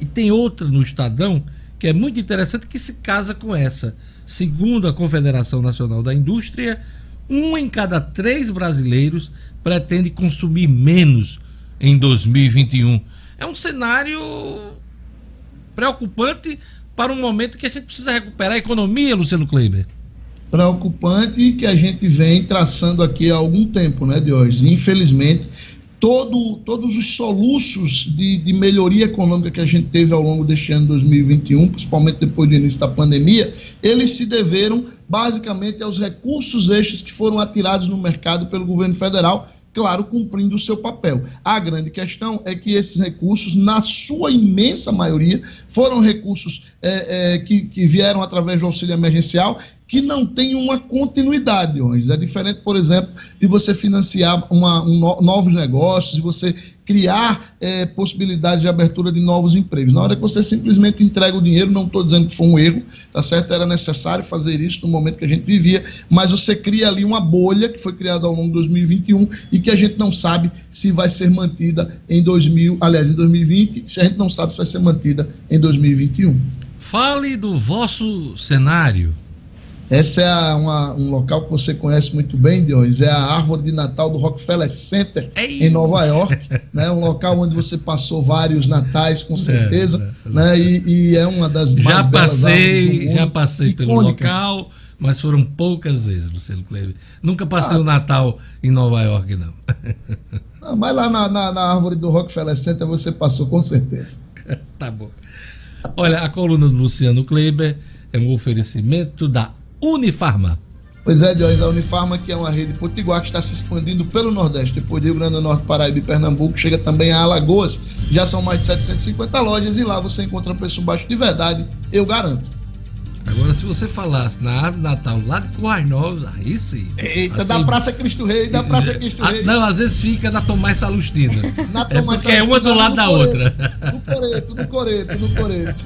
e tem outra no Estadão que é muito interessante que se casa com essa. Segundo a Confederação Nacional da Indústria, um em cada três brasileiros pretende consumir menos em 2021. É um cenário preocupante para um momento que a gente precisa recuperar a economia, Luciano Kleiber preocupante que a gente vem traçando aqui há algum tempo, né, Diógenes? Infelizmente, todo, todos os soluços de, de, melhoria econômica que a gente teve ao longo deste ano 2021, principalmente depois do início da pandemia, eles se deveram basicamente aos recursos extras que foram atirados no mercado pelo governo federal claro, cumprindo o seu papel. A grande questão é que esses recursos, na sua imensa maioria, foram recursos é, é, que, que, vieram através do auxílio emergencial que não tem uma continuidade hoje. É diferente, por exemplo, de você financiar uma, um, novos negócios, de você criar é, possibilidades de abertura de novos empregos. Na hora que você simplesmente entrega o dinheiro, não estou dizendo que foi um erro, tá certo? Era necessário fazer isso no momento que a gente vivia, mas você cria ali uma bolha que foi criada ao longo de 2021 e que a gente não sabe se vai ser mantida em 2000, aliás, em 2020, se a gente não sabe se vai ser mantida em 2021. Fale do vosso cenário essa é uma, um local que você conhece muito bem, Dionis. É a árvore de Natal do Rockefeller Center, Ei. em Nova York. né? Um local onde você passou vários natais, com certeza. É, é, né? E, e, é uma das já mais passei, Já passei icônica. pelo local, mas foram poucas vezes, Luciano Kleber. Nunca passei ah. o Natal em Nova York, não. não mas lá na, na, na árvore do Rockefeller Center você passou, com certeza. tá bom. Olha, a coluna do Luciano Kleber é um oferecimento da Unifarma. Pois é, Diógenes, a Unifarma, que é uma rede potiguar que está se expandindo pelo Nordeste, depois de Rio Grande do Norte, Paraíba e Pernambuco, chega também a Alagoas. Já são mais de 750 lojas e lá você encontra preço baixo de verdade, eu garanto. Agora, se você falasse na árvore Natal lá de Currais Novos, aí sim. Eita, assim, da Praça Cristo Rei, da Praça Cristo Rei. Não, às vezes fica na Tomás Salustina. na Tomás é porque Salustina, é uma do lado da coreto, outra. No Coreto, no Coreto, no Coreto.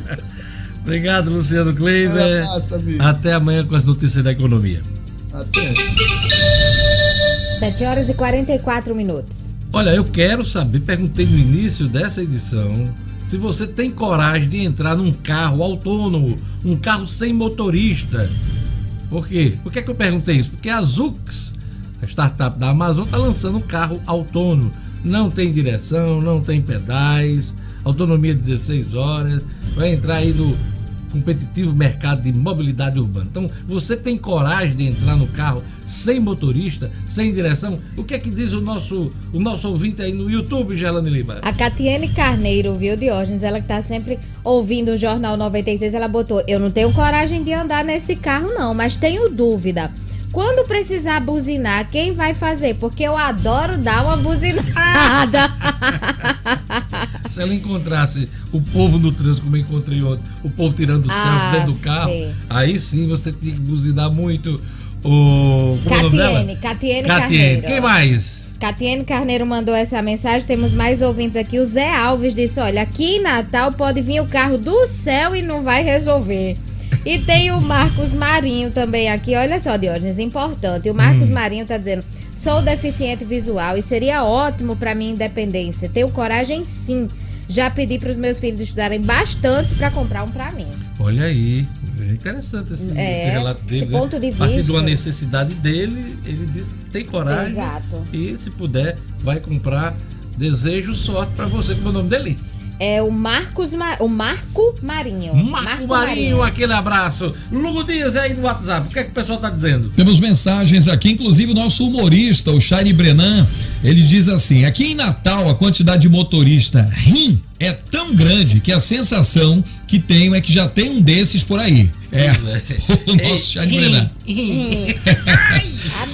Obrigado, Luciano Kleiber. Um Até amanhã com as notícias da economia. Até. 7 horas e 44 minutos. Olha, eu quero saber, perguntei no início dessa edição, se você tem coragem de entrar num carro autônomo, um carro sem motorista. Por quê? Por que, que eu perguntei isso? Porque a Zux, a startup da Amazon, está lançando um carro autônomo. Não tem direção, não tem pedais, autonomia 16 horas, vai entrar aí no competitivo mercado de mobilidade urbana. Então, você tem coragem de entrar no carro sem motorista, sem direção? O que é que diz o nosso, o nosso ouvinte aí no YouTube, Gelane Lima? A Catiane Carneiro, viu, Diógenes? Ela que tá sempre ouvindo o Jornal 96, ela botou: Eu não tenho coragem de andar nesse carro, não, mas tenho dúvida. Quando precisar buzinar, quem vai fazer? Porque eu adoro dar uma buzinada. Se ela encontrasse o povo no trânsito, como eu encontrei ontem, o povo tirando o ah, dentro do carro, sim. aí sim você tem que buzinar muito. O. Como Catiene, é o nome dela? Catiene, Catiene. Quem mais? Catiene Carneiro mandou essa mensagem. Temos mais ouvintes aqui. O Zé Alves disse: Olha, aqui em Natal pode vir o carro do céu e não vai resolver. E tem o Marcos Marinho também aqui. Olha só, Diógenes, importante. O Marcos hum. Marinho tá dizendo: sou deficiente visual e seria ótimo para minha independência. Tenho coragem sim. Já pedi para os meus filhos estudarem bastante para comprar um para mim. Olha aí, é interessante esse, é, esse relato dele. Esse né? ponto de vista. A partir de uma necessidade dele, ele disse que tem coragem. Exato. E se puder, vai comprar. Desejo sorte para você, como é o nome dele? É o Marcos Ma... o Marco Marinho. Marco, Marco Marinho, Marinho, aquele abraço. Lugo Dias aí no WhatsApp, o que é que o pessoal tá dizendo? Temos mensagens aqui, inclusive o nosso humorista, o Shari Brenan, ele diz assim: aqui em Natal a quantidade de motorista rim é tão grande que a sensação que tenho é que já tem um desses por aí. É, o nosso Shari Brenan.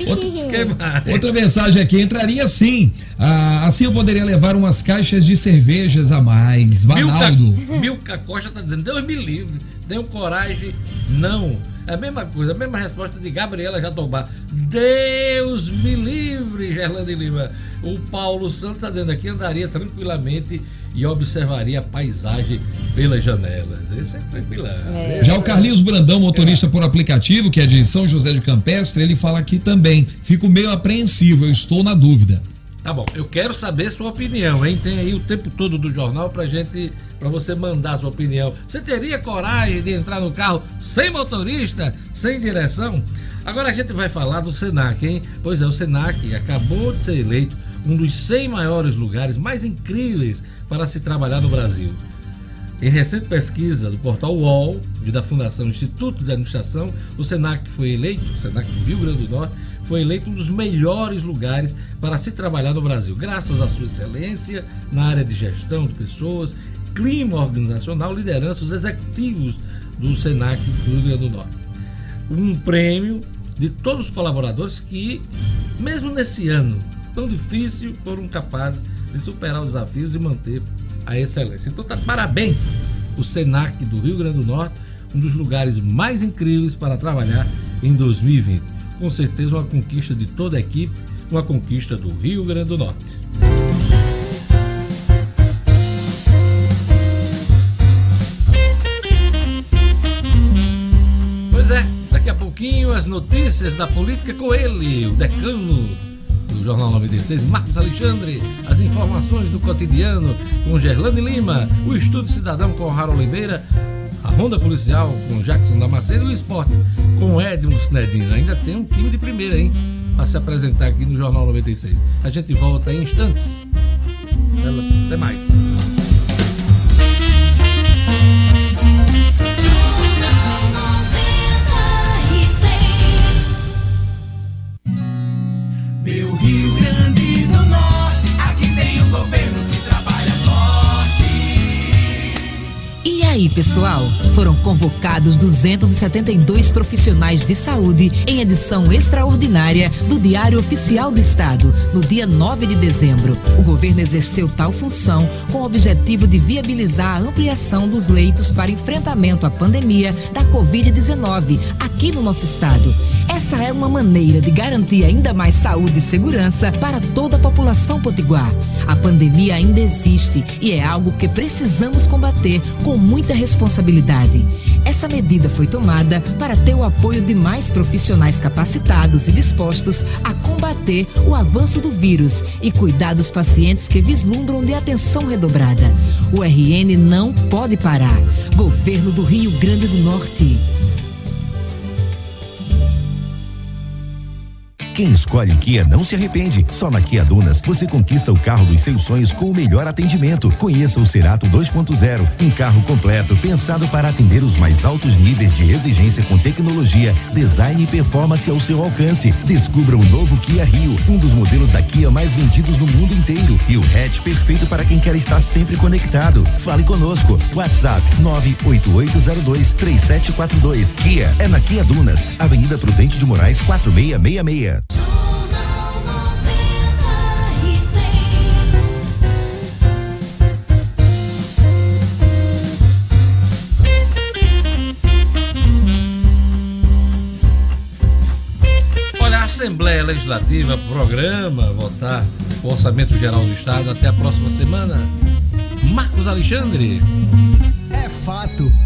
outra, outra mensagem aqui, entraria sim. Ah, assim eu poderia levar umas caixas de cervejas a mais. Vanaldo. Milka, Milka Costa tá dizendo, Deus me livre, tenho coragem, não. É a mesma coisa, a mesma resposta de Gabriela Jatobá. Deus me livre, Gerlande Lima. O Paulo Santos está dizendo aqui, andaria tranquilamente e observaria a paisagem pelas janelas. Esse é tranquilão. É. Já o Carlinhos Brandão, motorista por aplicativo, que é de São José de Campestre, ele fala aqui também. Fico meio apreensivo, eu estou na dúvida. Tá bom, eu quero saber sua opinião, hein? Tem aí o tempo todo do jornal pra gente, pra você mandar sua opinião. Você teria coragem de entrar no carro sem motorista, sem direção? Agora a gente vai falar do Senac, hein? Pois é, o Senac acabou de ser eleito um dos 100 maiores lugares mais incríveis para se trabalhar no Brasil. Em recente pesquisa do portal UOL da Fundação Instituto de Administração, o Senac foi eleito, o Senac do Rio Grande do Norte, foi eleito um dos melhores lugares para se trabalhar no Brasil, graças à sua excelência na área de gestão de pessoas, clima organizacional, liderança, os executivos do Senac do Rio Grande do Norte. Um prêmio de todos os colaboradores que, mesmo nesse ano tão difícil, foram capazes de superar os desafios e manter a excelência. Então, tá, parabéns o Senac do Rio Grande do Norte, um dos lugares mais incríveis para trabalhar em 2020 com certeza uma conquista de toda a equipe, uma conquista do Rio Grande do Norte. Pois é, daqui a pouquinho as notícias da política com ele, o decano do Jornal 96, Marcos Alexandre, as informações do cotidiano com Gerlane Lima, o Estudo Cidadão com Harold Oliveira, Ronda Policial com Jackson Damasceno e o Esporte com Edmo Snedin. Ainda tem um time de primeira, hein? Para se apresentar aqui no Jornal 96. A gente volta em instantes. Até mais. Aí, pessoal? Foram convocados 272 profissionais de saúde em edição extraordinária do Diário Oficial do Estado, no dia 9 de dezembro. O governo exerceu tal função com o objetivo de viabilizar a ampliação dos leitos para enfrentamento à pandemia da Covid-19 aqui no nosso estado. Essa é uma maneira de garantir ainda mais saúde e segurança para toda a população potiguar. A pandemia ainda existe e é algo que precisamos combater com muita responsabilidade. Essa medida foi tomada para ter o apoio de mais profissionais capacitados e dispostos a combater o avanço do vírus e cuidar dos pacientes que vislumbram de atenção redobrada. O RN não pode parar. Governo do Rio Grande do Norte. Quem escolhe o Kia não se arrepende. Só na Kia Dunas você conquista o carro dos seus sonhos com o melhor atendimento. Conheça o Cerato 2.0, um carro completo pensado para atender os mais altos níveis de exigência com tecnologia, design e performance ao seu alcance. Descubra o novo Kia Rio, um dos modelos da Kia mais vendidos no mundo inteiro e o hatch perfeito para quem quer estar sempre conectado. Fale conosco. WhatsApp 988023742. Kia é na Kia Dunas, Avenida Prudente de Moraes 4666. Olha, a Assembleia Legislativa programa votar o Orçamento Geral do Estado até a próxima semana. Marcos Alexandre. É fato.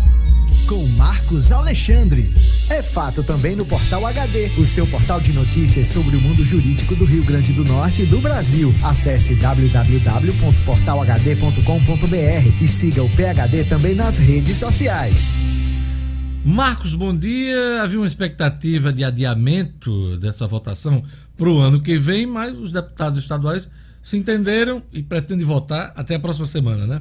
Com Marcos Alexandre. É fato também no Portal HD, o seu portal de notícias sobre o mundo jurídico do Rio Grande do Norte e do Brasil. Acesse www.portalhd.com.br e siga o PHD também nas redes sociais. Marcos, bom dia. Havia uma expectativa de adiamento dessa votação para o ano que vem, mas os deputados estaduais se entenderam e pretendem votar até a próxima semana, né?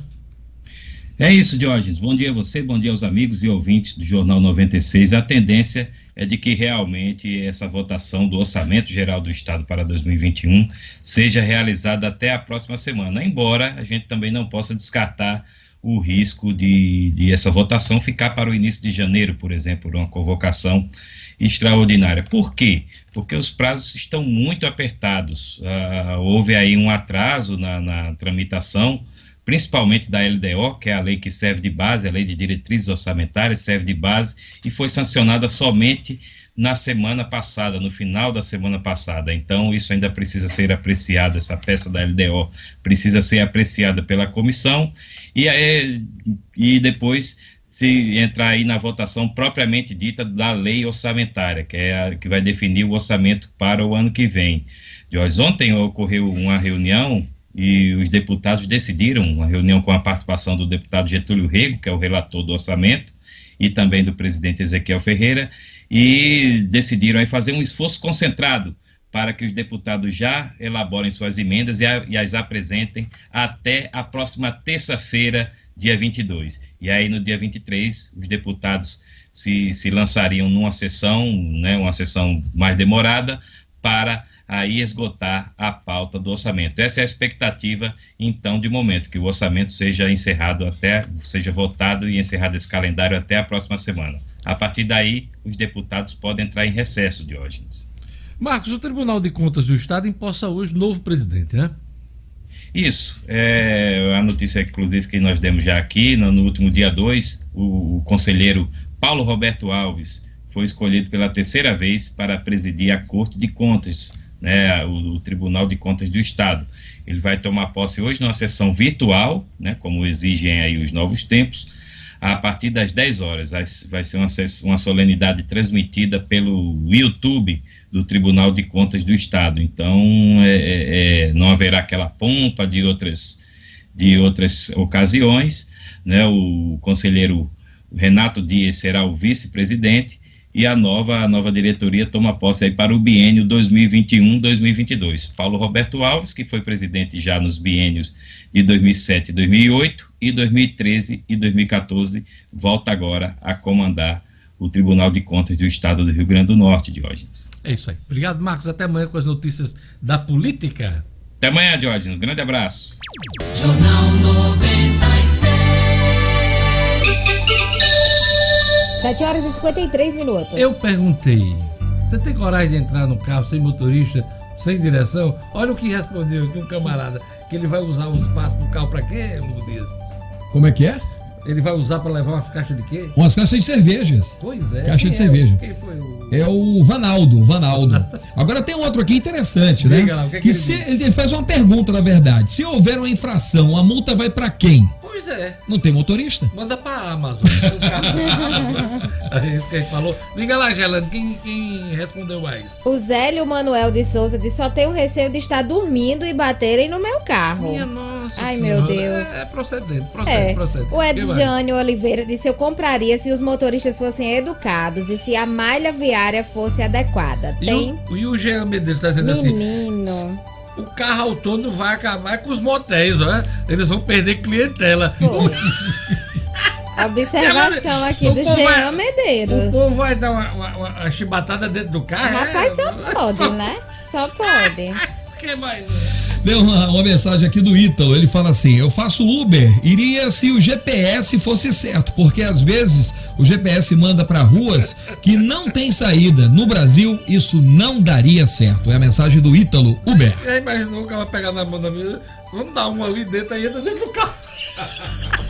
É isso, Diógenes. Bom dia a você, bom dia aos amigos e ouvintes do Jornal 96. A tendência é de que realmente essa votação do Orçamento Geral do Estado para 2021 seja realizada até a próxima semana, embora a gente também não possa descartar o risco de, de essa votação ficar para o início de janeiro, por exemplo, uma convocação extraordinária. Por quê? Porque os prazos estão muito apertados. Ah, houve aí um atraso na, na tramitação principalmente da LDO, que é a lei que serve de base, a lei de diretrizes orçamentárias, serve de base e foi sancionada somente na semana passada, no final da semana passada. Então, isso ainda precisa ser apreciado, essa peça da LDO precisa ser apreciada pela comissão e, aí, e depois se entrar aí na votação propriamente dita da lei orçamentária, que é a que vai definir o orçamento para o ano que vem. Jorge, ontem ocorreu uma reunião e os deputados decidiram, uma reunião com a participação do deputado Getúlio Rego, que é o relator do orçamento, e também do presidente Ezequiel Ferreira, e decidiram aí fazer um esforço concentrado para que os deputados já elaborem suas emendas e, a, e as apresentem até a próxima terça-feira, dia 22. E aí, no dia 23, os deputados se, se lançariam numa sessão, né, uma sessão mais demorada, para aí esgotar a pauta do orçamento. Essa é a expectativa, então, de momento, que o orçamento seja encerrado até, seja votado e encerrado esse calendário até a próxima semana. A partir daí, os deputados podem entrar em recesso, Diógenes. Marcos, o Tribunal de Contas do Estado imposta hoje novo presidente, né? Isso, é a notícia, inclusive, que nós demos já aqui, no, no último dia 2, o, o conselheiro Paulo Roberto Alves foi escolhido pela terceira vez para presidir a Corte de Contas né, o, o, Tribunal de Contas do Estado. Ele vai tomar posse hoje numa sessão virtual, né, como exigem aí os novos tempos, a partir das 10 horas. Vai, vai ser uma, uma solenidade transmitida pelo YouTube do Tribunal de Contas do Estado. Então, é, é, é não haverá aquela pompa de outras, de outras ocasiões. Né, o conselheiro Renato Dias será o vice-presidente e a nova, a nova diretoria toma posse aí para o biênio 2021-2022. Paulo Roberto Alves, que foi presidente já nos biênios de 2007 e 2008 e 2013 e 2014, volta agora a comandar o Tribunal de Contas do Estado do Rio Grande do Norte, Diógenes. É isso aí. Obrigado, Marcos. Até amanhã com as notícias da política. Até amanhã, Diógenes. Um grande abraço. Jornal 96. 7 horas e 53 minutos. Eu perguntei: você tem coragem de entrar no carro sem motorista, sem direção? Olha o que respondeu aqui um camarada: que ele vai usar o espaço do carro para quê? Como é que é? Ele vai usar para levar umas caixas de quê? Umas caixas de cervejas. Pois é. Caixa de é cerveja. Quem foi o... É o Vanaldo, Vanaldo. Agora tem outro aqui interessante, né? Lá, o que é que que ele se, ele faz uma pergunta, na verdade. Se houver uma infração, a multa vai para quem? Pois é. Não tem motorista. Manda pra Amazon. É isso que a gente falou. Liga lá, Gelane, quem, quem respondeu mais? O Zélio Manuel de Souza disse: só tenho receio de estar dormindo e baterem no meu carro. Minha nossa Ai, senhora. meu Deus. É, é procedente, procede, É. procede. O? Edjânio Oliveira disse: Eu compraria se os motoristas fossem educados e se a malha viária fosse adequada. E Tem. o, e o Jean Medeiros tá dizendo assim: Menino. O carro autônomo vai acabar com os motéis, ó. Eles vão perder clientela. Observação aqui O do Jean vai- O Medeiros. povo vai dar uma, uma, uma- chibatada dentro do carro. Rapaz, é? só pode, né? Só pode. que mais? Deu uma, uma mensagem aqui do Ítalo. Ele fala assim: Eu faço Uber, iria se o GPS fosse certo, porque às vezes o GPS manda para ruas que não tem saída. No Brasil, isso não daria certo. É a mensagem do Ítalo Uber. Já imaginou ela vai pegar na mão da minha? Vamos dar uma ali dentro aí, entra dentro do carro.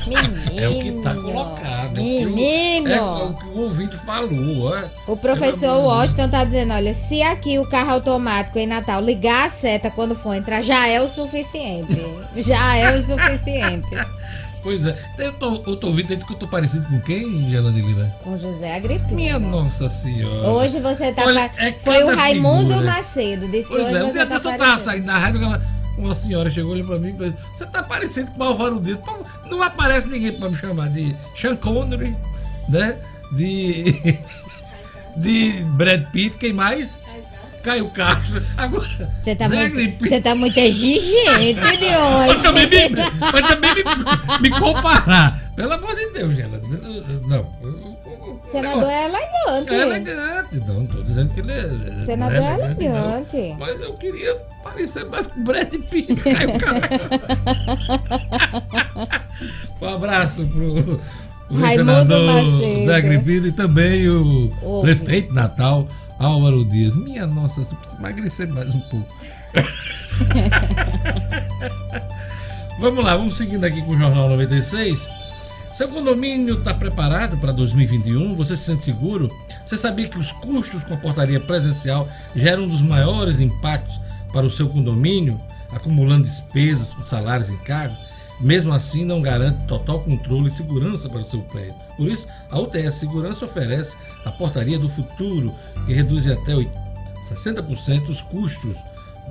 Menino. É o que tá colocado. é o que o- Menino. É o que o ouvinte falou, ó. O professor Washington tá dizendo, olha, se aqui o carro automático em Natal ligar a seta quando for entrar, já é o suficiente. já é o suficiente. Pois é. Eu tô, eu tô ouvindo que eu tô parecido com quem, Gelane Lima? Com José Agripino. Minha nossa senhora. Hoje você tá. Olha, é Foi o Raimundo figura. Macedo. Disse que Pois hoje é, um você dia tá saindo da rádio, uma, senhora chegou ali pra mim e falou, você tá parecendo com o Malvaro Dias. Pô, Não aparece ninguém pra me chamar de Sean Connery, né? De. De Brad Pitt, quem mais? Caio Castro. Agora. Você tá, Zé muito, você tá muito exigente de Mas também, me, mas também me, me comparar. Pelo amor de Deus, Gelane. Não. Senador é elegante. É elegante. Não, não tô dizendo que ele é. Senador não é elegante, não. elegante. Mas eu queria parecer mais com o Brad Pitt. Castro. um abraço pro. o senador Macedo. Zé Agripino e também o prefeito Natal, Álvaro Dias. Minha nossa, precisa emagrecer mais um pouco. vamos lá, vamos seguindo aqui com o Jornal 96. Seu condomínio está preparado para 2021? Você se sente seguro? Você sabia que os custos com a portaria presencial geram um dos maiores impactos para o seu condomínio, acumulando despesas com salários e encargos? Mesmo assim, não garante total controle e segurança para o seu prédio. Por isso, a UTS Segurança oferece a portaria do futuro, que reduz até 60% os custos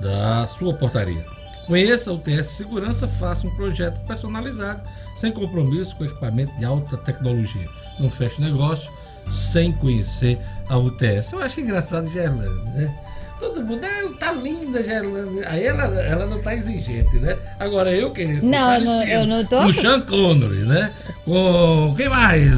da sua portaria. Conheça a UTS Segurança, faça um projeto personalizado, sem compromisso com equipamento de alta tecnologia. Não feche negócio sem conhecer a UTS. Eu acho engraçado Gerlane, né? Todo mundo, ah, tá linda, Gerlane. Aí ela, ela não tá exigente, né? Agora eu queria ser Não, eu não- eu não tô- o Sean Connery, né? Com quem mais?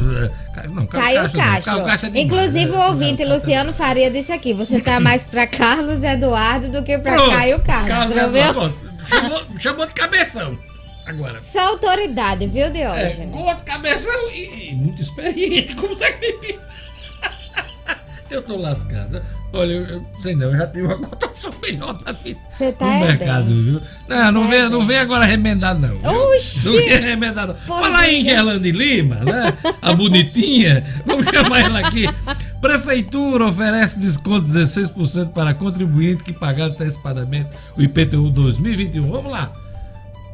Não, Caio Castro não. Castro. Caio Castro é demais, Inclusive, né? o ouvinte Luciano Faria disse aqui: você tá mais pra Carlos Eduardo do que pra Pronto, Caio Castro, Carlos? Eduardo, chamou, chamou de cabeção. Agora. Só autoridade, viu, É, Diógenes? gordo, cabeção e, e muito experiente, como Agripino. Eu tô lascado. Olha, eu, eu sei não, eu já tenho uma cotação melhor da vida Você tá no é mercado, bem. viu? Não, não Tá vem, é não vem agora remendar, não. Oxi! Não vem remendar, não. Falar em vida. Gerlane Lima, né? A bonitinha. Vamos chamar ela aqui. Prefeitura oferece desconto de 16% para contribuinte que pagar antecipadamente o IPTU 2021. Vamos lá.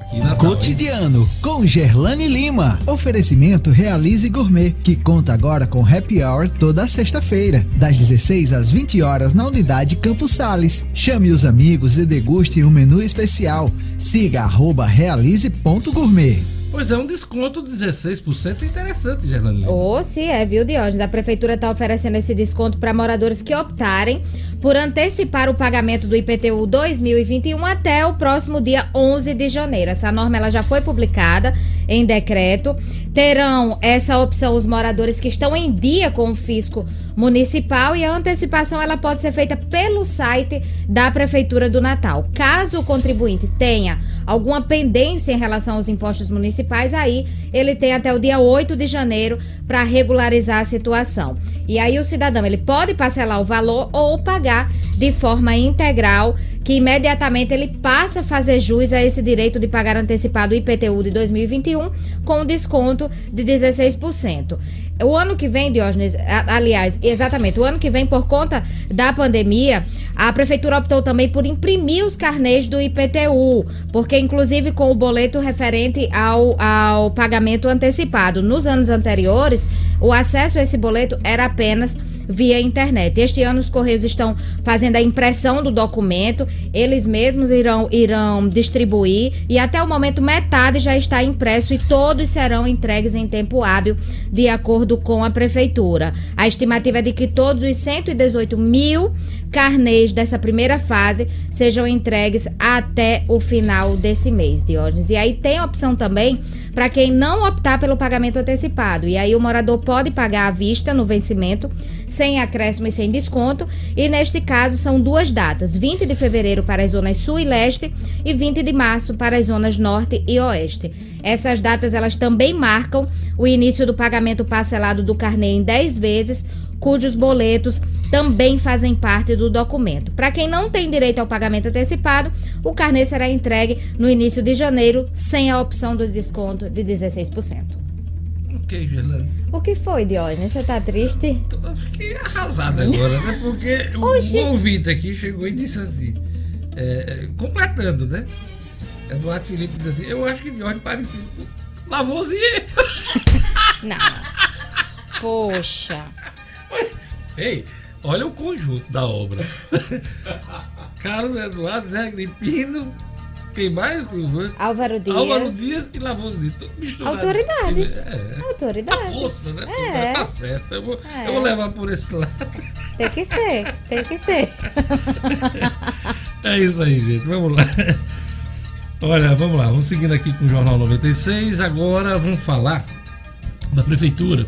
Aqui na Cotidiano com Gerlane Lima. Oferecimento Realize Gourmet, que conta agora com happy hour toda sexta-feira, das 16 às 20 horas na unidade Campos Sales. Chame os amigos e deguste um menu especial. Siga arroba realize.gourmet. Pois é, um desconto de 16% é interessante, Gerlane Lima. Ô, se é, viu, Diógenes? A prefeitura está oferecendo esse desconto para moradores que optarem por antecipar o pagamento do IPTU 2021 até o próximo dia 11 de janeiro. Essa norma ela já foi publicada em decreto. Terão essa opção os moradores que estão em dia com o fisco municipal e a antecipação ela pode ser feita pelo site da prefeitura do Natal. Caso o contribuinte tenha alguma pendência em relação aos impostos municipais, aí ele tem até o dia 8 de janeiro para regularizar a situação. E aí o cidadão ele pode parcelar o valor ou pagar de forma integral, que imediatamente ele passa a fazer jus a esse direito de pagar antecipado o IPTU de 2021 com desconto de 16%. O ano que vem, Diógenes, aliás, exatamente, o ano que vem, por conta da pandemia, A prefeitura optou também por imprimir os carnês do IPTU, porque inclusive com o boleto referente ao, ao pagamento antecipado. Nos anos anteriores, o acesso a esse boleto era apenas via internet. Este ano os Correios estão fazendo a impressão do documento, eles mesmos irão, irão distribuir e até o momento metade já está impresso e todos serão entregues em tempo hábil, de acordo com a Prefeitura. A estimativa é de que todos os 118 mil carnês dessa primeira fase sejam entregues até o final desse mês, Diógenes. E aí tem opção também para quem não optar pelo pagamento antecipado. E aí o morador pode pagar à vista no vencimento, sem acréscimo e sem desconto. E neste caso são duas datas: 20 de fevereiro para as zonas sul e leste e 20 de março para as zonas norte e oeste. Essas datas elas também marcam o início do pagamento parcelado do carnê em 10 vezes cujos boletos também fazem parte do documento. Para quem não tem direito ao pagamento antecipado, o carnê será entregue no início de janeiro, sem a opção do desconto de 16%. Ok, Gelane. O que foi, Diógenes? Você tá triste? Eu fiquei arrasado agora, né? Porque o, Oxi. ouvinte aqui chegou e disse assim, é, completando, né? Eduardo Felipe disse assim, eu acho que Diógenes parecido com Lavoisier. Não. Poxa. Ei, olha o conjunto da obra. Carlos Eduardo, Zé Agripino, quem mais? Álvaro Dias. Álvaro Dias e misturado. Autoridades. É. Autoridades. A força, né? É. Tá certo. Eu vou, É. eu vou levar por esse lado. Tem que ser, tem que ser. É isso aí, gente. Vamos lá. Olha, vamos lá. Vamos seguindo aqui com o Jornal 96. Agora vamos falar da Prefeitura.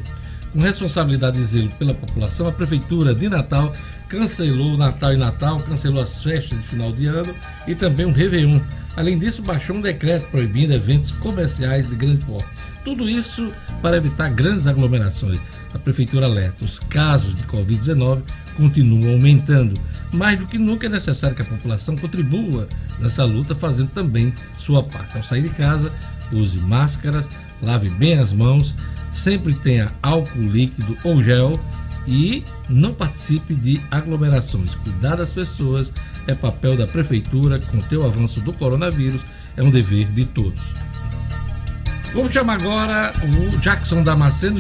Com responsabilidade e zelo pela população, a Prefeitura de Natal cancelou o Natal e Natal, cancelou as festas de final de ano e também um Réveillon. Além disso, baixou um decreto proibindo eventos comerciais de grande porte. Tudo isso para evitar grandes aglomerações. A Prefeitura alerta: os casos de Covid-19 continuam aumentando. Mais do que nunca é necessário que a população contribua nessa luta, fazendo também sua parte. Ao sair de casa, use máscaras, lave bem as mãos, sempre tenha álcool líquido ou gel e não participe de aglomerações. Cuidar das pessoas é papel da prefeitura. Conter o avanço do coronavírus é um dever de todos. Vamos chamar agora o Jackson Damasceno,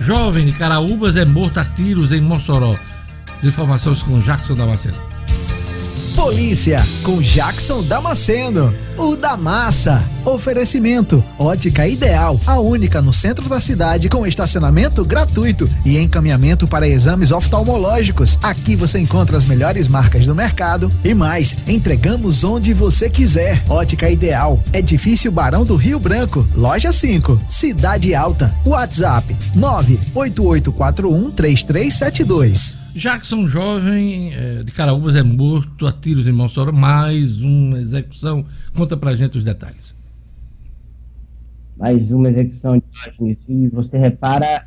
jovem de Caraúbas, é morto a tiros em Mossoró. As informações com Jackson Damasceno. Polícia com Jackson Damasceno, o da massa. Oferecimento: Ótica Ideal, a única no centro da cidade com estacionamento gratuito e encaminhamento para exames oftalmológicos. Aqui você encontra as melhores marcas do mercado e mais, entregamos onde você quiser. Ótica Ideal, Edifício Barão do Rio Branco, Loja 5, Cidade Alta. WhatsApp: 988413372. Jackson, jovem eh, de Caraúbas, é morto a tiros em Mossoró. Mais uma execução. Conta pra gente os detalhes. mais uma execução de Diógenes. E você repara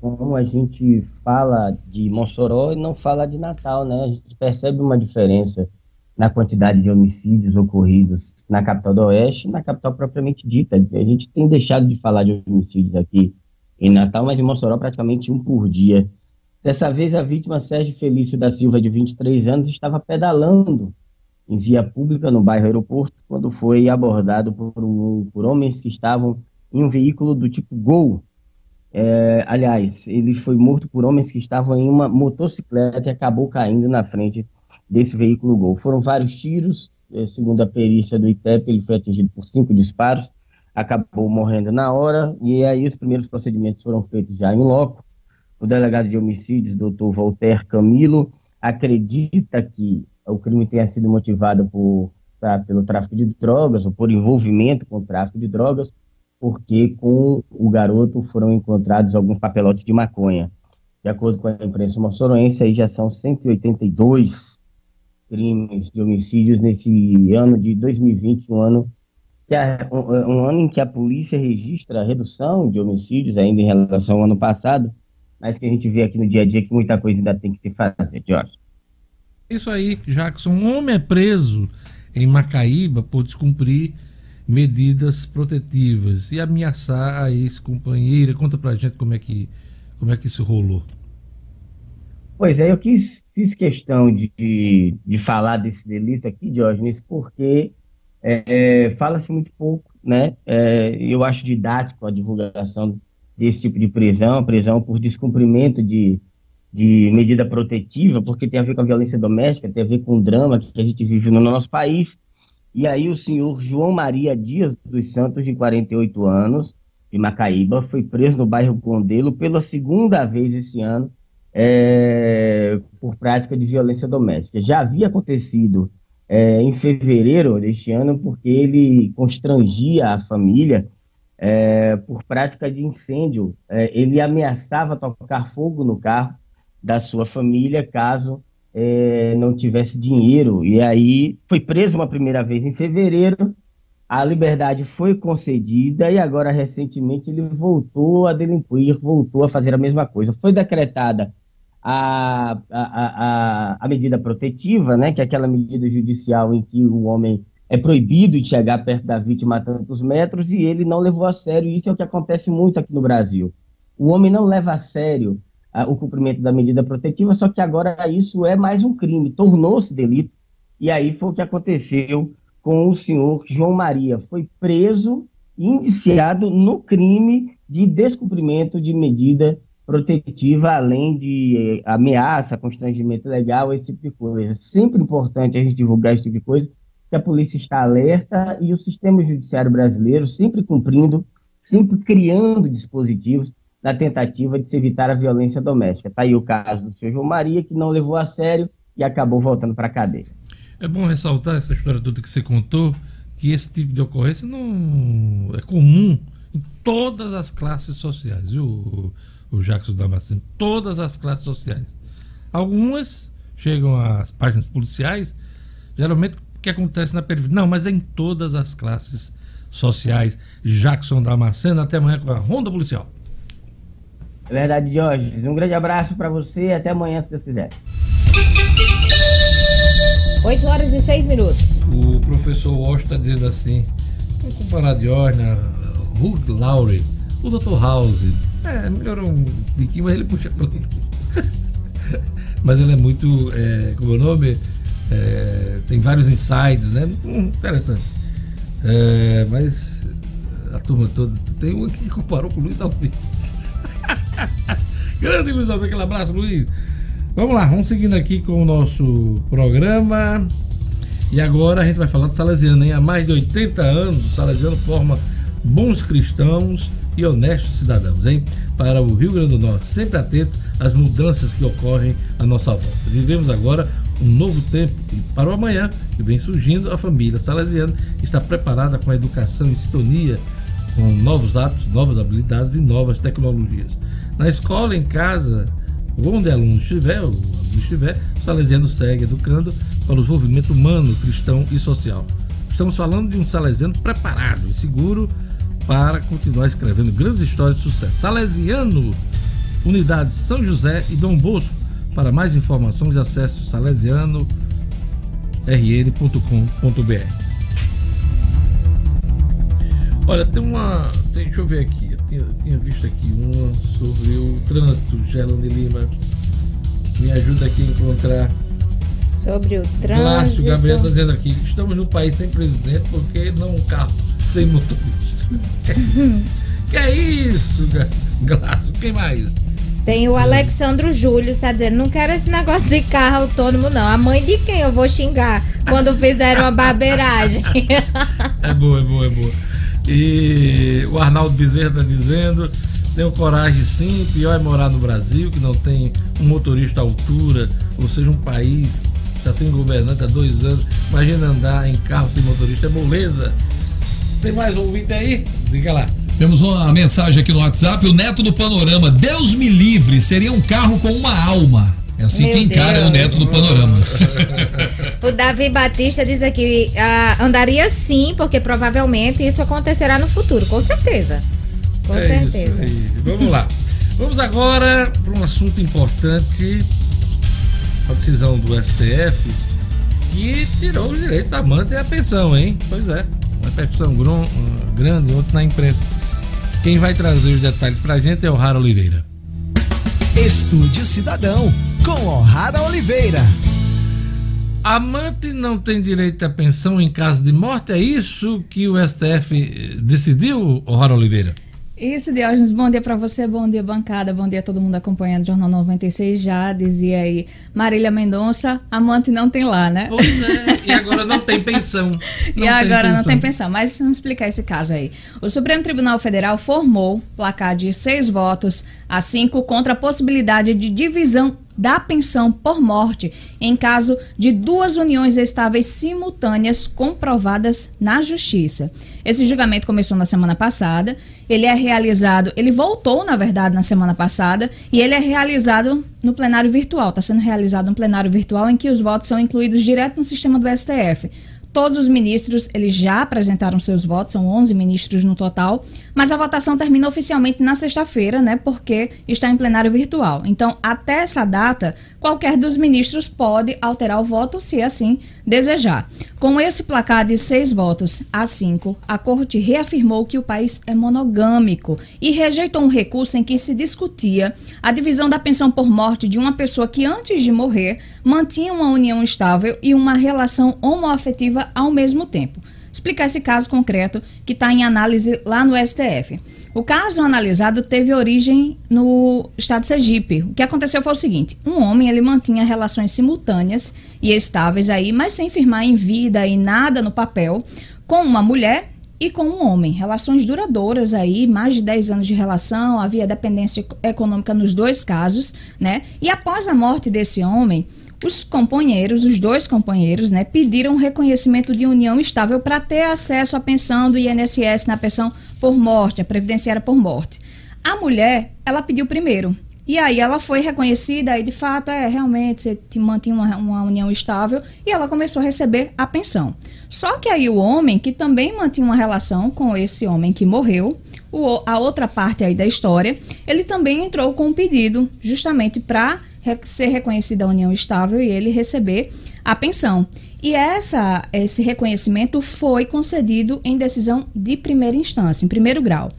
como a gente fala de Mossoró e não fala de Natal, né? A gente percebe uma diferença na quantidade de homicídios ocorridos na capital do Oeste e na capital propriamente dita. A gente tem deixado de falar de homicídios aqui em Natal, mas em Mossoró praticamente um por dia. Dessa vez, a vítima Sérgio Felício da Silva, de 23 anos, estava pedalando em via pública no bairro Aeroporto quando foi abordado por, um- por homens que estavam em um veículo do tipo Gol. É, aliás, ele foi morto por homens que estavam em uma motocicleta e acabou caindo na frente desse veículo Gol. Foram vários tiros, eh, segundo a perícia do ITEP, ele foi atingido por cinco disparos, acabou morrendo na hora, e aí os primeiros procedimentos foram feitos já em loco. O delegado de homicídios, doutor Voltaire Camilo, acredita que o crime tenha sido motivado por, pelo tráfico de drogas ou por envolvimento com o tráfico de drogas, porque com o garoto foram encontrados alguns papelotes de maconha. De acordo com a imprensa moçoroense, aí já são 182 crimes de homicídios nesse ano de 2020, um ano, que a- um, um ano em que a polícia registra a redução de homicídios ainda em relação ao ano passado, mas que a gente vê aqui no dia a dia que muita coisa ainda tem que se fazer, Jorge. Isso aí, Jackson. Um homem é preso em Macaíba por descumprir medidas protetivas e ameaçar a ex-companheira. Conta pra gente como é que, como é que isso rolou. Pois é, eu quis, fiz questão de, de, de falar desse delito aqui, Diógenes, porque é, é, fala-se muito pouco, né? É, eu acho didático a divulgação desse tipo de prisão, prisão por descumprimento de, de medida protetiva, porque tem a ver com a violência doméstica, tem a ver com o drama que a gente vive no nosso país. E aí o senhor João Maria Dias dos Santos, de 48 anos, de Macaíba, foi preso no bairro Condelo pela segunda vez esse ano é, por prática de violência doméstica. Já havia acontecido é, em fevereiro deste ano, porque ele constrangia a família é, por prática de incêndio. É, ele ameaçava tocar fogo no carro da sua família caso é, não tivesse dinheiro. E aí foi preso uma primeira vez em fevereiro, a liberdade foi concedida e agora recentemente ele voltou a delinquir, voltou a fazer a mesma coisa. Foi decretada a, a, a, a medida protetiva, né, que é aquela medida judicial em que o homem é proibido de chegar perto da vítima a tantos metros e ele não levou a sério. Isso é o que acontece muito aqui no Brasil. O homem não leva a sério ah, o cumprimento da medida protetiva, só que agora isso é mais um crime, tornou-se delito. E aí foi o que aconteceu com o senhor João Maria. Foi preso e indiciado no crime de descumprimento de medida protetiva, além de ameaça, constrangimento legal, esse tipo de coisa. Sempre importante a gente divulgar esse tipo de coisa, que a polícia está alerta e o sistema judiciário brasileiro sempre cumprindo, sempre criando dispositivos na tentativa de se evitar a violência doméstica. Está aí o caso do seu João Maria, que não levou a sério e acabou voltando para a cadeia. É bom ressaltar essa história toda que você contou, que esse tipo de ocorrência não é comum em todas as classes sociais, viu? o Jacques Damasceno, todas as classes sociais. Algumas chegam às páginas policiais, geralmente que acontece na periferia. Não, mas é em todas as classes sociais. Jackson Damasceno, até amanhã com a Ronda Policial. É verdade, Jorge. Um grande abraço para você e até amanhã, se Deus quiser. 8 horas e 6 minutos. O professor Walsh está dizendo assim: vamos comparar Diógenes, Hugh Laurie, o Dr. House, é, melhorou um tiquinho, mas ele puxa pro Mas ele é muito. É, como é o nome? É, tem vários insights, né? Hum, interessante. É, mas a turma toda. Tem um que comparou com o Luiz Alves. Grande Luiz Alves, aquele abraço, Luiz. Vamos lá, vamos seguindo aqui com o nosso programa. E agora a gente vai falar do Salesiano, hein? Há mais de 80 anos, o Salesiano forma bons cristãos e honestos cidadãos, hein? Para o Rio Grande do Norte, sempre atento às mudanças que ocorrem à nossa volta. Vivemos agora um novo tempo para o amanhã que vem surgindo, a família salesiana está preparada com a educação em sintonia com novos hábitos, novas habilidades e novas tecnologias. Na escola, em casa, onde aluno estiver, o aluno estiver, o salesiano segue educando para o desenvolvimento humano, cristão e social. Estamos falando de um salesiano preparado e seguro para continuar escrevendo grandes histórias de sucesso. Salesiano, unidades São José e Dom Bosco. Para mais informações, acesse salesianorn.com.br. Olha, tem uma. Tem, deixa eu ver aqui. Eu tinha, tinha visto aqui uma sobre o trânsito, Gelane Lima. Me ajuda aqui a encontrar. Sobre o trânsito. Márcio Gabriel está dizendo aqui: estamos no país sem presidente porque não um carro sem motorista que é isso, Glaço? Quem mais? Tem o Alexandro Júlio, está dizendo, não quero esse negócio de carro autônomo, não. A mãe de quem eu vou xingar quando fizeram uma barbeiragem? é boa, é boa, é boa. E o Arnaldo Bezerra está dizendo, tenho coragem sim, pior é morar no Brasil, que não tem um motorista à altura, ou seja, um país já sem governante há dois anos. Imagina andar em carro sem motorista, é moleza. Tem mais um ouvinte aí? Diga lá. Temos uma mensagem aqui no WhatsApp. O neto do Panorama. Deus me livre, seria um carro com uma alma. É assim Meu que encara Deus. o neto do panorama. o Davi Batista diz aqui: uh, andaria sim, porque provavelmente isso acontecerá no futuro, com certeza. Com é certeza. Vamos lá. Vamos agora para um assunto importante: a decisão do STF que tirou o direito da manta e a pensão, hein? Pois é repercussão grande, outro na imprensa. Quem vai trazer os detalhes pra gente é o Rara Oliveira. Estúdio Cidadão, com O'Hara Oliveira. Amante não tem direito à pensão em caso de morte? É isso que o STF decidiu, O'Hara Oliveira? Isso, Diógenes, bom dia para você, bom dia bancada, bom dia a todo mundo acompanhando o Jornal 96. Já dizia aí Marília Mendonça, amante não tem lá, né? Pois é, e agora não tem pensão. Não e tem agora não pensão. tem pensão, mas vamos explicar esse caso aí. O Supremo Tribunal Federal formou placar de seis votos a cinco contra a possibilidade de divisão da pensão por morte em caso de duas uniões estáveis simultâneas comprovadas na justiça. Esse julgamento começou na semana passada. Ele é realizado, ele voltou, na verdade, na semana passada, e ele é realizado no plenário virtual. Está sendo realizado um plenário virtual em que os votos são incluídos direto no sistema do STF. Todos os ministros, eles já apresentaram seus votos, são 11 ministros no total, mas a votação termina oficialmente na sexta-feira, né, porque está em plenário virtual. Então, até essa data, qualquer dos ministros pode alterar o voto, se assim desejar. Com esse placar de seis votos a cinco, a corte reafirmou que o país é monogâmico e rejeitou um recurso em que se discutia a divisão da pensão por morte de uma pessoa que, antes de morrer, mantinha uma união estável e uma relação homoafetiva ao mesmo tempo. Explicar esse caso concreto que está em análise lá no STF. O caso analisado teve origem no estado de Sergipe. O que aconteceu foi o seguinte: um homem ele mantinha relações simultâneas e estáveis aí, mas sem firmar em vida e nada no papel, com uma mulher e com um homem. Relações duradouras aí, mais de 10 anos de relação, havia dependência econômica nos dois casos, né? E após a morte desse homem, os companheiros, os dois companheiros, né, pediram reconhecimento de união estável para ter acesso à pensão do INSS na pensão por morte, a previdenciária por morte. A mulher, ela pediu primeiro. E aí ela foi reconhecida e de fato é realmente você te mantinha uma, uma união estável e ela começou a receber a pensão. Só que aí o homem que também mantinha uma relação com esse homem que morreu, o, a outra parte aí da história, ele também entrou com um pedido justamente para ser reconhecida a união estável e ele receber a pensão. E essa, esse reconhecimento foi concedido em decisão de primeira instância, em primeiro grau.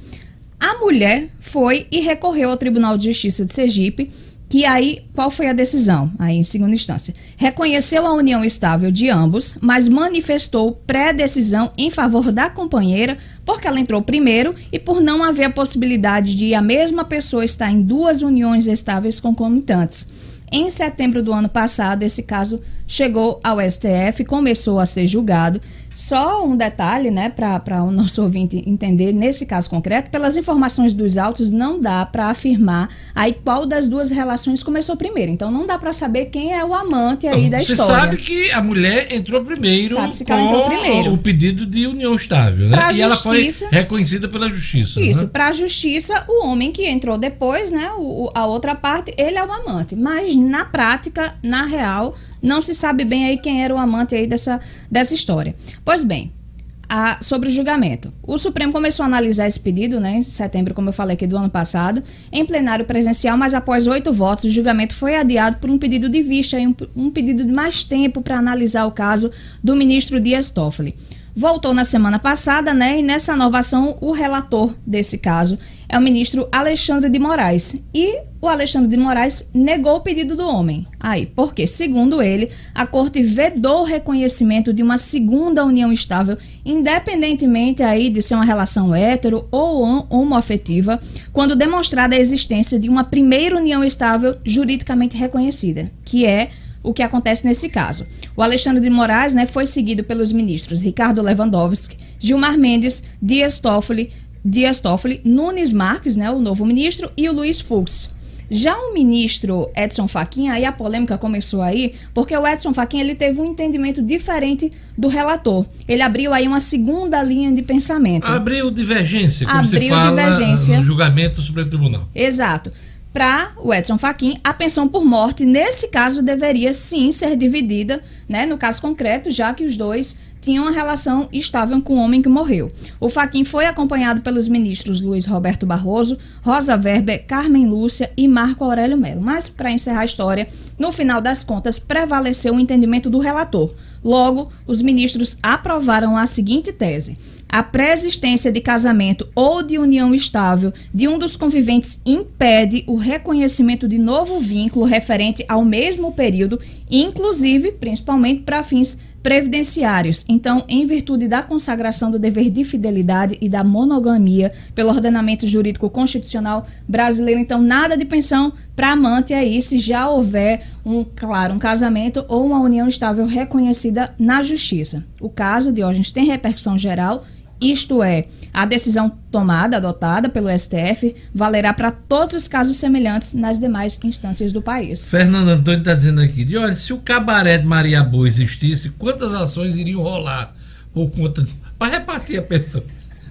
A mulher foi e recorreu ao Tribunal de Justiça de Sergipe, que aí, qual foi a decisão? Aí, em segunda instância, reconheceu a união estável de ambos, mas manifestou pré-decisão em favor da companheira, porque ela entrou primeiro e por não haver a possibilidade de a mesma pessoa estar em duas uniões estáveis concomitantes. Em setembro do ano passado, esse caso chegou ao STF, começou a ser julgado. Só um detalhe, né, para o nosso ouvinte entender, nesse caso concreto, pelas informações dos autos, não dá para afirmar aí qual das duas relações começou primeiro. Então, não dá para saber quem é o amante aí da Você história. sabe que a mulher entrou primeiro Sabe-se que com ela entrou primeiro. o pedido de união estável, né? Pra e ela foi justiça- reconhecida pela justiça. Isso, né? para a justiça, o homem que entrou depois, né, o- a outra parte, ele é o amante. Mas na prática, na real, não se sabe bem aí quem era o amante aí dessa, dessa história. Pois bem, a- sobre o julgamento. O Supremo começou a analisar esse pedido, né, em setembro, como eu falei aqui, do ano passado, em plenário presencial, mas após oito votos, o julgamento foi adiado por um pedido de vista, um, um pedido de mais tempo para analisar o caso do ministro Dias Toffoli. Voltou na semana passada, né? E nessa nova ação, o relator desse caso é o ministro Alexandre de Moraes. E o Alexandre de Moraes negou o pedido do homem. Aí, porque, segundo ele, a corte vedou o reconhecimento de uma segunda união estável, independentemente aí de ser uma relação hétero ou hom- homoafetiva, quando demonstrada a existência de uma primeira união estável juridicamente reconhecida, que é o que acontece nesse caso. O Alexandre de Moraes né, foi seguido pelos ministros Ricardo Lewandowski, Gilmar Mendes, Dias Toffoli, Dias Toffoli, Nunes Marques, né, o novo ministro, e o Luiz Fux. Já o ministro Edson Fachin, aí a polêmica começou aí, porque o Edson Fachin ele teve um entendimento diferente do relator. Ele abriu aí uma segunda linha de pensamento. Abriu divergência, como se Abriu fala divergência. no julgamento do Supremo Tribunal. Exato. Para o Edson Fachin, a pensão por morte, nesse caso, deveria sim ser dividida, né? No caso concreto, já que os dois tinham uma relação estável com o homem que morreu. O Fachin foi acompanhado pelos ministros Luiz Roberto Barroso, Rosa Weber, Carmen Lúcia e Marco Aurélio Melo. Mas, para encerrar a história, no final das contas, prevaleceu o entendimento do relator. Logo, os ministros aprovaram a seguinte tese: a pré-existência de casamento ou de união estável de um dos conviventes impede o reconhecimento de novo vínculo referente ao mesmo período, inclusive, principalmente para fins previdenciários. Então, em virtude da consagração do dever de fidelidade e da monogamia pelo ordenamento jurídico constitucional brasileiro, então nada de pensão para amante aí se já houver um, claro, um casamento ou uma união estável reconhecida na justiça. O caso de hoje tem repercussão geral isto é, a decisão tomada, adotada pelo STF, valerá para todos os casos semelhantes nas demais instâncias do país. Fernando Antônio está dizendo aqui, de olha, se o cabaré de Maria Boa existisse, quantas ações iriam rolar por conta para repartir a pensão?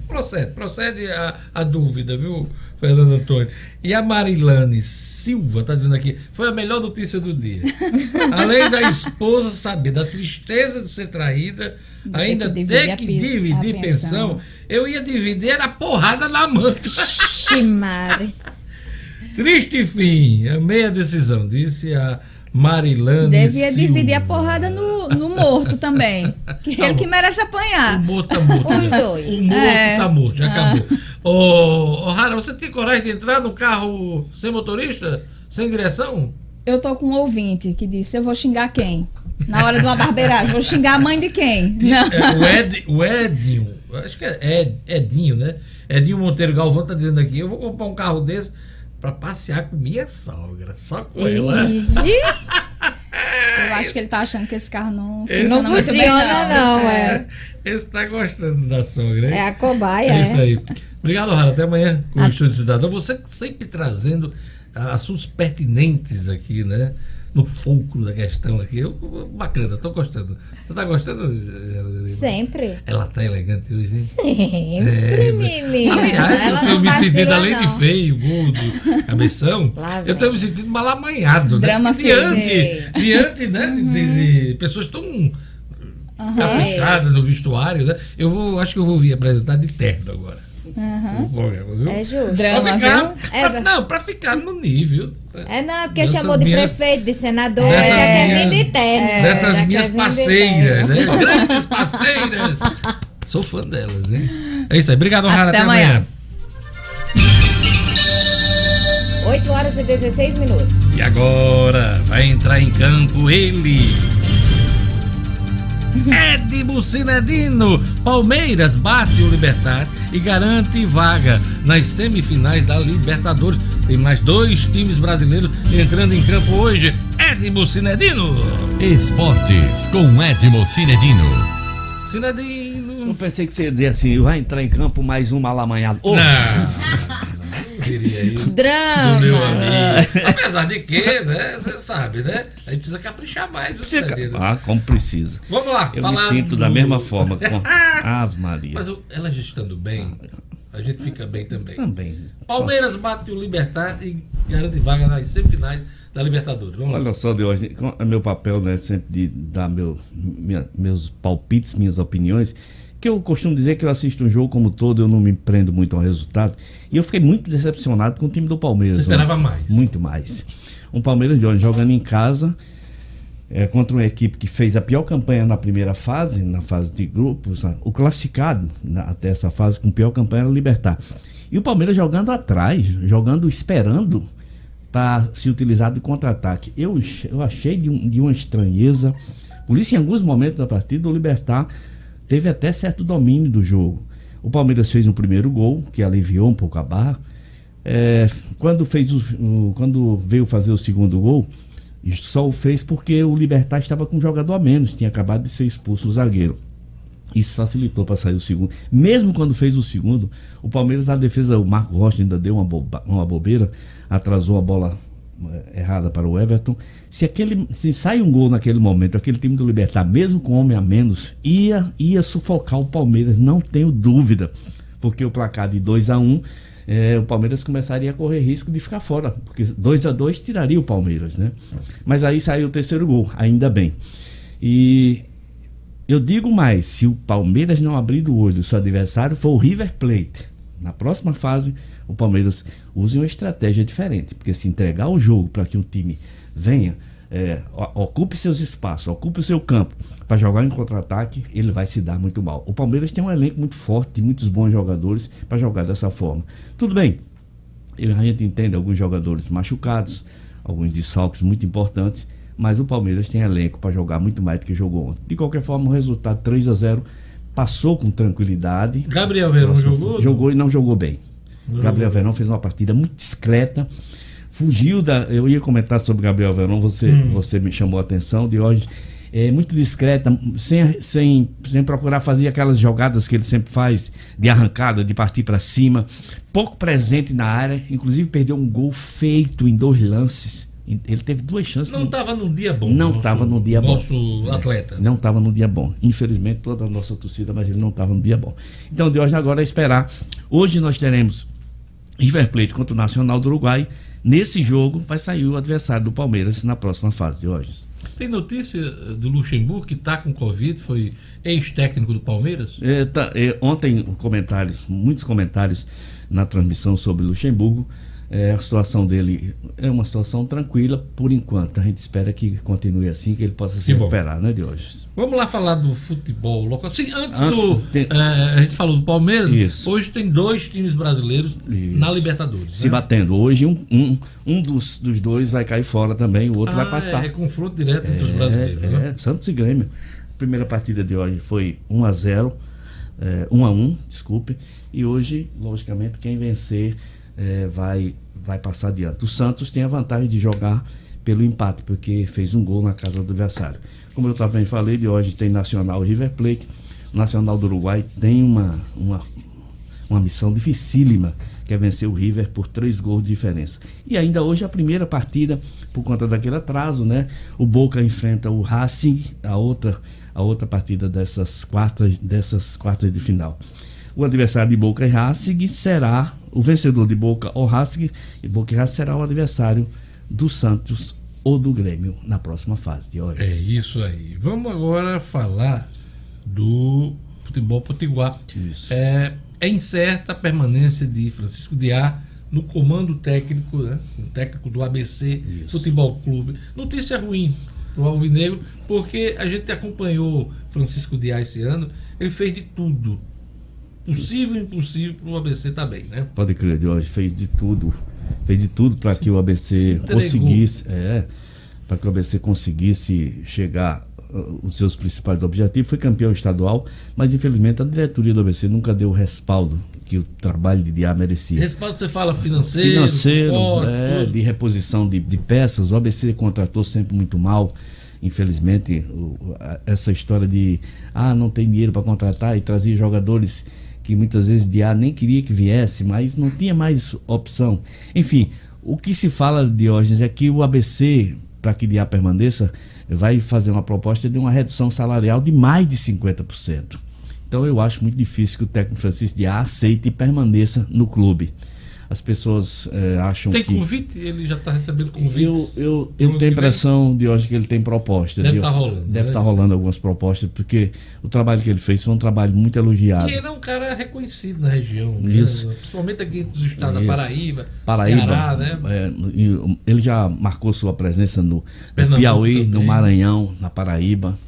Procede, procede a, a dúvida, viu, Fernando Antônio? E a Marilane Silva está dizendo aqui, foi a melhor notícia do dia. Além da esposa saber da tristeza de ser traída, ainda ter que dividir, pensão. pensão. eu ia dividir era porrada na mão. Ximare. Triste fim, amei a decisão, disse a Marilane Devia Silva. dividir a porrada no, no morto também. Que Tá ele bom. que merece apanhar. O morto tá morto. Os dois. O morto É. tá morto, já Ah. Ô, ô, Rara, você tem coragem de entrar no carro sem motorista? Sem direção? Eu tô com um ouvinte que disse: Eu vou xingar quem? Na hora de uma barbeiragem. Vou xingar a mãe de quem? Não. É, o, Ed, o Edinho, acho que é Ed, Edinho, né? Edinho Monteiro Galvão tá dizendo aqui: eu vou comprar um carro desse pra passear com minha sogra, só com ela. Eu acho que ele tá achando que esse carro não Esse não muito bem, funciona, não, é. Esse tá gostando da sogra, hein? É a cobaia, É isso é. aí. Obrigado, Rara. Até amanhã com o Ah. Estúdio Cidadão. Você sempre trazendo ah, assuntos pertinentes aqui, né? No fulcro da questão aqui. Eu- bacana, tô gostando. Você tá gostando, Geraldine? Sempre. Ela tá elegante hoje, hein? Sempre, É. Aliás, Ela eu tenho me sentido, além não. de feio, gordo, cabeção, eu tenho me sentido mal amanhado, né? Drama diante, feio. diante né, de- de, de pessoas tão caprichadas no vestuário, né? Eu vou, acho que eu vou vir apresentar de terno agora. Viu? É justo. Drama, Pra ficar, pra- É, não, pra ficar no nível. É não, porque Dessas chamou de minhas- prefeito, de senador, Dessas já quer minhas- vir de terno. Dessas já minhas parceiras, né? Grandes parceiras. Sou fã delas, hein? É isso aí. Obrigado, Rara. Até Até amanhã. amanhã. 8 horas e 16 minutos. E agora vai entrar em campo ele. Ed Bucinedino. Palmeiras bate o Libertar e garante vaga nas semifinais da Libertadores. Tem mais dois times brasileiros entrando em campo hoje. Ed Bucinedino. Esportes com Edmo Cinedino. Cinedino. Eu pensei que você ia dizer assim, vai entrar em campo mais um malamanhado. Ô, Não. Queria isso. Drama. Do meu amigo. Apesar de que, né? Você sabe, né? A gente precisa caprichar mais. viu, você- Cinedino? Ah, como precisa. Vamos lá. Eu me sinto do- da mesma forma. Com... Ave Maria. Mas eu- elas estando bem, a gente fica bem também. Também. Palmeiras bate o Libertar e garante vaga nas semifinais da Libertadores. Vamos lá. Olha só, de hoje, com- é meu papel né, sempre de dar meu, minha- meus palpites, minhas opiniões, que eu costumo dizer que eu assisto um jogo como todo, eu não me prendo muito ao resultado. E eu fiquei muito decepcionado com o time do Palmeiras. Você esperava ontem. mais? Muito mais. Um Palmeiras de hoje jogando em casa é, contra uma equipe que fez a pior campanha na primeira fase, na fase de grupos, o classificado na- até essa fase com pior campanha era o Libertar. E o Palmeiras jogando atrás, jogando esperando para se utilizar de contra-ataque. Eu, eu achei de, um- de uma estranheza. Por isso, em alguns momentos da partida, o Libertar teve até certo domínio do jogo. O Palmeiras fez um primeiro gol, que aliviou um pouco a barra. É, quando, fez o, quando veio fazer o segundo gol, só o fez porque o Libertar estava com um jogador a menos, tinha acabado de ser expulso o zagueiro. Isso facilitou para sair o segundo. Mesmo quando fez o segundo, o Palmeiras, na defesa, o Marco Rocha ainda deu uma, boba- uma bobeira, atrasou a bola errada para o Everton. Se, aquele, se sai um gol naquele momento, aquele time do Libertar, mesmo com homem a menos, ia, ia sufocar o Palmeiras, não tenho dúvida. Porque o placar de 2 a 1 um, eh, o Palmeiras começaria a correr risco de ficar fora. Porque 2 a 2 tiraria o Palmeiras, né? Mas aí saiu o terceiro gol, ainda bem. E eu digo mais, se o Palmeiras não abrir o olho, seu adversário for o River Plate, na próxima fase, o Palmeiras use uma estratégia diferente, porque se entregar o jogo para que o time venha, é, ocupe seus espaços, ocupe o seu campo para jogar em contra-ataque, ele vai se dar muito mal. O Palmeiras tem um elenco muito forte, muitos bons jogadores para jogar dessa forma. Tudo bem, a gente entende alguns jogadores machucados, alguns desfalques muito importantes, mas o Palmeiras tem elenco para jogar muito mais do que jogou ontem. De qualquer forma, o resultado 3 a 0 passou com tranquilidade. Gabriel Verão Nossa, jogou? Jogou e não jogou bem. Não Gabriel jogou. Verão fez uma partida muito discreta. Fugiu da. Eu ia comentar sobre Gabriel Verão, você, Hum. você me chamou a atenção de hoje. É muito discreta, sem, sem, sem procurar fazer aquelas jogadas que ele sempre faz, de arrancada, de partir para cima. Pouco presente na área, inclusive perdeu um gol feito em dois lances. Ele teve duas chances. Não estava num dia bom. Não estava no dia bom. Nosso atleta. Não estava no dia bom. Infelizmente, toda a nossa torcida, mas ele não estava no dia bom. Então, de hoje agora é esperar. Hoje nós teremos River Plate contra o Nacional do Uruguai. Nesse jogo vai sair o adversário do Palmeiras na próxima fase de hoje. Tem notícia eh, do Luxemburgo que está com Covid, foi ex-técnico do Palmeiras? É, tá, é, ontem, comentários, muitos comentários na transmissão sobre Luxemburgo. É, a situação dele é uma situação tranquila por enquanto. A gente espera que continue assim, que ele possa se Que bom. recuperar, né, de hoje. Vamos lá falar do futebol local. Sim, antes, Antes, do. tem- eh, a gente falou do Palmeiras. Isso. Hoje tem dois times brasileiros na Libertadores. Se né? batendo. Hoje, um, um, um dos, dos dois vai cair fora também, o outro Ah, vai passar. É, confronto direto entre os brasileiros. É, né? é, Santos e Grêmio. A primeira partida de hoje foi 1 a 0 é, 1 a 1 desculpe. E hoje, logicamente, quem vencer é, vai, vai passar adiante. O Santos tem a vantagem de jogar pelo empate, porque fez um gol na casa do adversário. Como eu também falei, de hoje tem Nacional River Plate. O Nacional do Uruguai tem uma, uma, uma missão dificílima, que é vencer o River por três gols de diferença. E ainda hoje a primeira partida, por conta daquele atraso, né? O Boca enfrenta o Racing, a outra, a outra partida dessas quartas, dessas quartas de final. O adversário de Boca e Racing será o vencedor de Boca ou Racing, e Boca e Racing será o adversário do Santos ou do Grêmio na próxima fase de hoje. É isso aí. Vamos agora falar do futebol potiguar. É, é incerta a permanência de Francisco Diá no comando técnico, né? O técnico do ABC Futebol Clube. Notícia ruim pro Alvinegro, porque a gente acompanhou Francisco Diá esse ano, ele fez de tudo. Possível e impossível pro ABC tá bem, né? Pode crer, hoje fez de tudo. Fez de tudo para que o ABC conseguisse. É, para que o ABC conseguisse chegar uh, os seus principais objetivos. Foi campeão estadual, mas infelizmente a diretoria do ABC nunca deu o respaldo que o trabalho de Diá merecia. Respaldo você fala financeiro, Financeiro, suporte, é, de reposição de, de peças. O ABC contratou sempre muito mal. Infelizmente, o- a- essa história de ah, não tem dinheiro para contratar e trazer jogadores que muitas vezes de A nem queria que viesse, mas não tinha mais opção. Enfim, o que se fala, Diógenes, é que o ABC, para que de A permaneça, vai fazer uma proposta de uma redução salarial de mais de 50%. Então eu acho muito difícil que o técnico Francisco de A aceite e permaneça no clube. As pessoas eh, acham Tem que. convite? Ele já está recebendo Eu, convites? eu, eu ano tenho a impressão de hoje que ele tem proposta. Deve de- tá rolando, Deve né? estar rolando algumas propostas, porque o trabalho que ele fez foi um trabalho muito elogiado. E ele é um cara reconhecido na região, né? Isso. principalmente aqui dos estados da. Paraíba, Paraíba, Ceará, né? é, ele já marcou sua presença no, no Piauí, no também. Maranhão, na Paraíba,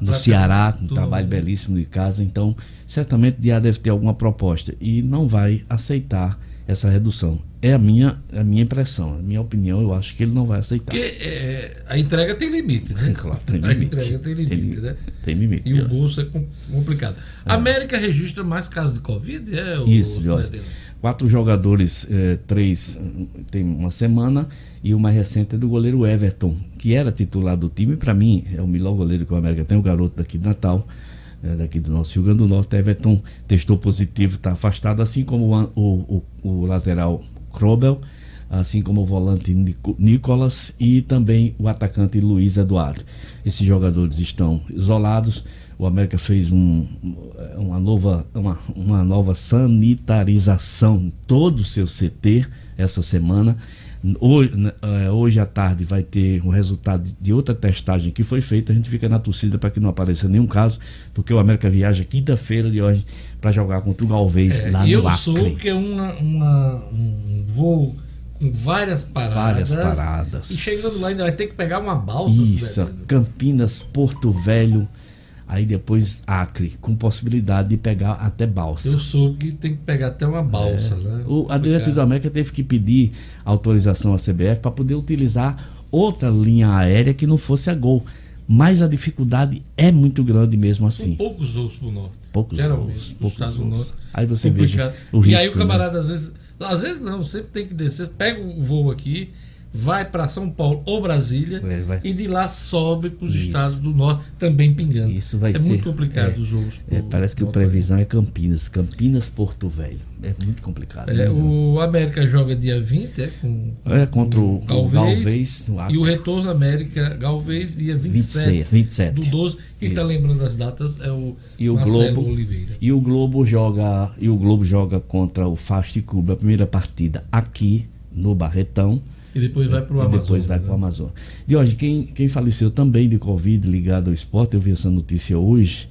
no Ceará, um trabalho belíssimo de casa. Então, certamente já deve ter alguma proposta e não vai aceitar essa redução. É a minha, a minha impressão, a minha opinião. Eu acho que ele não vai aceitar. Porque é, a entrega tem limite, né? Claro, tem A limite. entrega tem limite, Tem limite. né? Tem limite, E o bolso é com- complicado. A América registra mais casos de Covid? É, o- Isso, Jorge. Quatro jogadores, eh, três tem uma semana, e o mais recente é do goleiro Everton, que era titular do time. Para mim, é o melhor goleiro que o América tem, o garoto daqui de Natal, eh, daqui do nosso Rio Grande do Norte. Everton testou positivo, está afastado, assim como o, o, o, lateral Krobel, assim como o volante Nico- Nicolas e também o atacante Luiz Eduardo. Esses jogadores estão isolados. O América fez um, uma, nova, uma, uma nova sanitarização em todo o seu CT essa semana. Hoje, né, eh, hoje à tarde vai ter o resultado de outra testagem que foi feita. A gente fica na torcida para que não apareça nenhum caso, porque o América viaja quinta-feira de hoje para jogar contra o Galvez É, lá no eu Acre. sou que é uma, uma- um voo com várias paradas. Várias paradas. E chegando lá ainda vai ter que pegar uma balsa. Isso. Campinas, Porto Velho, aí depois Acre, com possibilidade de pegar até balsa. Eu soube que tem que pegar até uma balsa, né? É. O, a diretoria da América teve que pedir autorização à CBF para poder utilizar outra linha aérea que não fosse a Gol. Mas a dificuldade é muito grande mesmo assim. poucos voos pro norte. Poucos voos, poucos voos. Aí você complicado. veja o E aí o risco, né? camarada, às vezes. Às vezes não, sempre tem que descer, pega o voo aqui, vai para São Paulo ou Brasília É, vai. e de lá sobe para os estados do norte, também pingando. Isso vai é ser. muito complicado é, os voos. é, parece que a previsão é Campinas. Campinas, Porto Velho. É muito complicado. É, né? o América joga dia 20, é, com, É, contra o- o Galvez, Galvez, no e o retorno América Galvez dia 27, 26, 27. do 12. Quem está lembrando as datas é o, E o Marcelo Globo Oliveira. e o Globo joga e o Globo joga contra o Fast Clube a primeira partida aqui no Barretão E depois vai para o e Amazonas. depois vai né? para o Amazonas. E hoje quem, quem faleceu também de Covid ligado ao esporte, eu vi essa notícia hoje,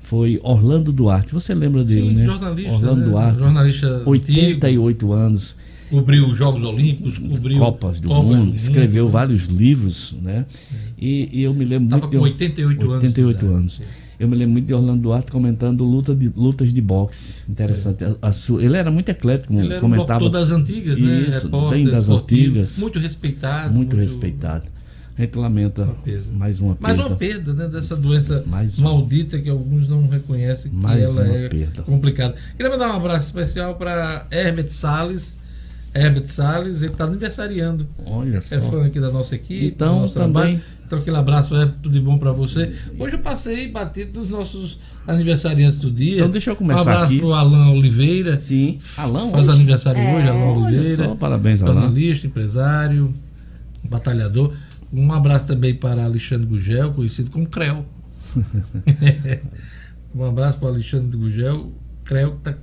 foi Orlando Duarte. Você lembra dele, Sim, né? jornalista, Orlando né? Duarte. Jornalista 88 anos. Cobriu os Jogos Olímpicos, cobriu Copas do Copas Mundo, escreveu vários livros, né? E, e eu me lembro Tava muito de com 88 anos de 88 idade. anos. Eu me lembro muito de Orlando Duarte comentando luta de, lutas de boxe. Interessante. A- a sua- ele era muito eclético, Ele era um comentava. doutor das antigas, né? Isso, Repórter bem das esportivo, antigas. Muito respeitado. Muito respeitado. A gente lamenta mais uma perda. Mais uma perda, né? Dessa doença Mais um. maldita que alguns não reconhecem que Mais ela uma é perda. complicada. Queria mandar um abraço especial para Herbert Salles. Herbert Salles, ele está aniversariando. Olha É só. fã aqui da nossa equipe. Então, também- trabalho. Então, aquele abraço, Herbert, tudo de bom para você. Hoje eu passei batido nos nossos aniversariantes do dia. Então, deixa eu começar Um abraço aqui. pro Alan Oliveira. Sim. Alan Faz hoje? aniversário É. hoje, Olha Oliveira. só, parabéns, Alan. Jornalista, empresário, batalhador. Um abraço também para Alexandre Gugel, conhecido como Creu. um abraço para Alexandre Gugel, Creu, que está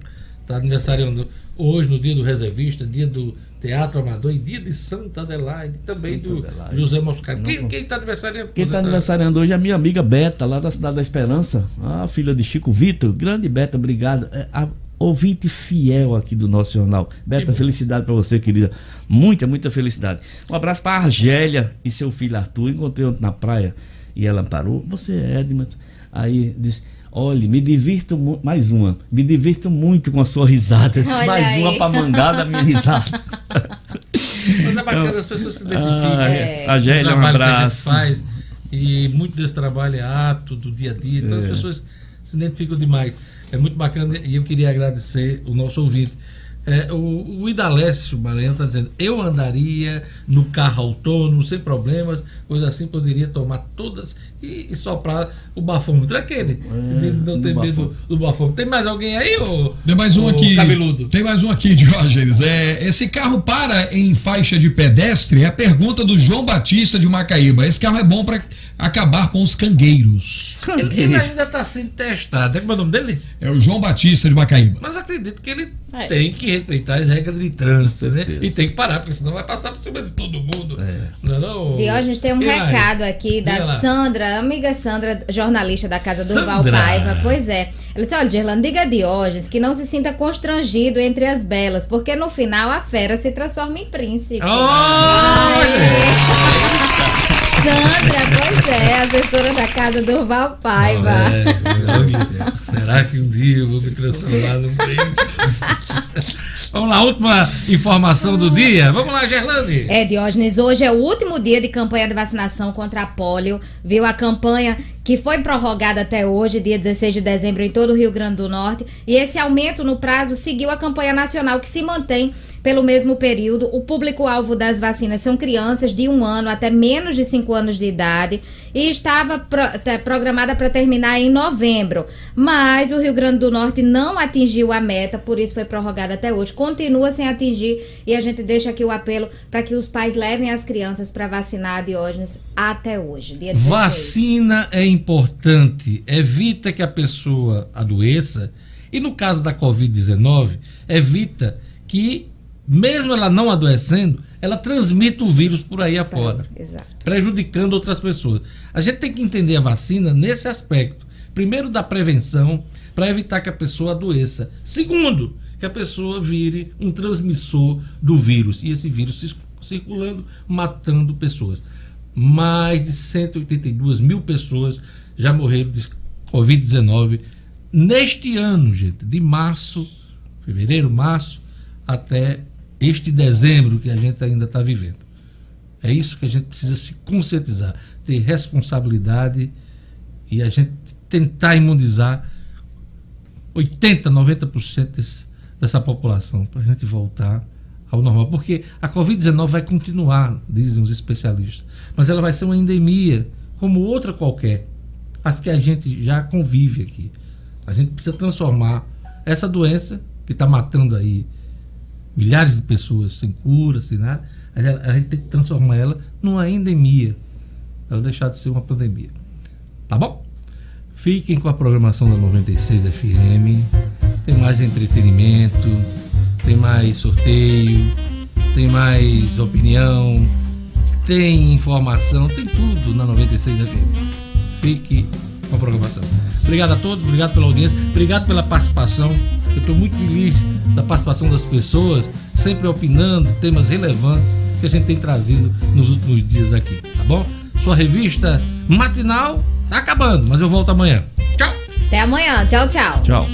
tá aniversariando hoje, no dia do reservista, dia do Teatro Amador e dia de Santa Adelaide, também Santa do Adelaide. José Moscaro. Não- Quem está aniversariando? Quem está Você aniversariando hoje é a minha amiga Beta, lá da Cidade da Esperança. A filha de Chico Vitor. Grande Beta, obrigado. É a ouvinte fiel aqui do nosso jornal. Beta, felicidade para você, querida. Muita, muita felicidade. Um abraço para a Argélia e seu filho Arthur. Encontrei ontem na praia e ela parou. Você é Edmund. Aí disse. Olha, me divirto mu- mais uma. Me divirto muito com a sua risada. Disse, mais aí. uma para mangar da minha risada. Mas é bacana, Então, as pessoas se identificam. ah, né? a Gélia, O um trabalho que a gente abraço. faz, e muito desse trabalho é apto do dia a dia, então as É. pessoas se identificam demais. É muito bacana e eu queria agradecer o nosso ouvinte. É, o, o Idalécio Maranhão está dizendo: eu andaria no carro autônomo sem problemas, pois assim poderia tomar todas e, e soprar o bafômetro. Aquele, de não ter o medo do bafômetro. Tem mais alguém aí, ô, Tem mais um ô aqui. Cabeludo? Tem mais um aqui, Diógenes. É, esse carro para em faixa de pedestre? É a pergunta do João Batista de Macaíba. Esse carro é bom para acabar com os cangueiros. Ele, ele ainda está sendo testado. É como é o nome dele? É o João Batista de Macaíba. Mas acredito que ele É. tem que respeitar as regras de trânsito, né? E tem que parar, porque senão vai passar por cima de todo mundo. Não é não? Diógenes tem um mais? recado aqui Diga da. Sandra, amiga Sandra, jornalista da Casa do Sandra. Valpaiva. Pois é. Ela disse: olha, Gerlando, diga a Diógenes que não se sinta constrangido entre as belas, porque no final a fera se transforma em príncipe. Sandra, pois é, assessora da Casa do Valpaiva. É, será que um dia eu vou me transformar num príncipe? Vamos lá, última informação do dia. Vamos lá, Gerlane. É, Diógenes, hoje é o último dia de campanha de vacinação contra a polio. Viu a campanha que foi prorrogada até hoje, dia 16 de dezembro, em todo o Rio Grande do Norte. E esse aumento no prazo seguiu a campanha nacional, que se mantém pelo mesmo período. O público-alvo das vacinas são crianças de um ano até menos de cinco anos de idade e estava pro- te- programada para terminar em novembro. Mas o Rio Grande do Norte não atingiu a meta, por isso foi prorrogada até hoje. Continua sem atingir e a gente deixa aqui o apelo para que os pais levem as crianças para vacinar Diógenes até hoje, dia 16. Vacina é importante, evita que a pessoa adoeça e no caso da Covid-19, evita que, mesmo ela não adoecendo, ela transmita o vírus por aí afora, Exato. prejudicando outras pessoas. A gente tem que entender a vacina nesse aspecto. Primeiro, da prevenção, para evitar que a pessoa adoeça. Segundo, que a pessoa vire um transmissor do vírus. E esse vírus circulando, matando pessoas. Mais de 182 mil pessoas já morreram de Covid-19 neste ano, gente, de março, fevereiro, março, até este dezembro que a gente ainda está vivendo. É isso que a gente precisa se conscientizar, ter responsabilidade e a gente tentar imunizar 80, 90% desse, dessa população para a gente voltar ao normal. Porque a Covid-19 vai continuar, dizem os especialistas, mas ela vai ser uma endemia, como outra qualquer, as que a gente já convive aqui. A gente precisa transformar essa doença que está matando aí milhares de pessoas sem cura, sem nada, a gente- tem que transformar ela numa endemia. Ela deixar de ser uma pandemia. Tá bom? Fiquem com a programação da 96 FM. Tem mais entretenimento, tem mais sorteio, tem mais opinião, tem informação, tem tudo na 96 FM. Fique com a programação. Obrigado a todos, obrigado pela audiência, obrigado pela participação. Eu estou muito feliz da participação das pessoas, sempre opinando temas relevantes que a gente tem trazido nos últimos dias aqui, tá bom? Sua revista matinal tá acabando, mas eu volto amanhã. Tchau! Até amanhã. Tchau, tchau. Tchau.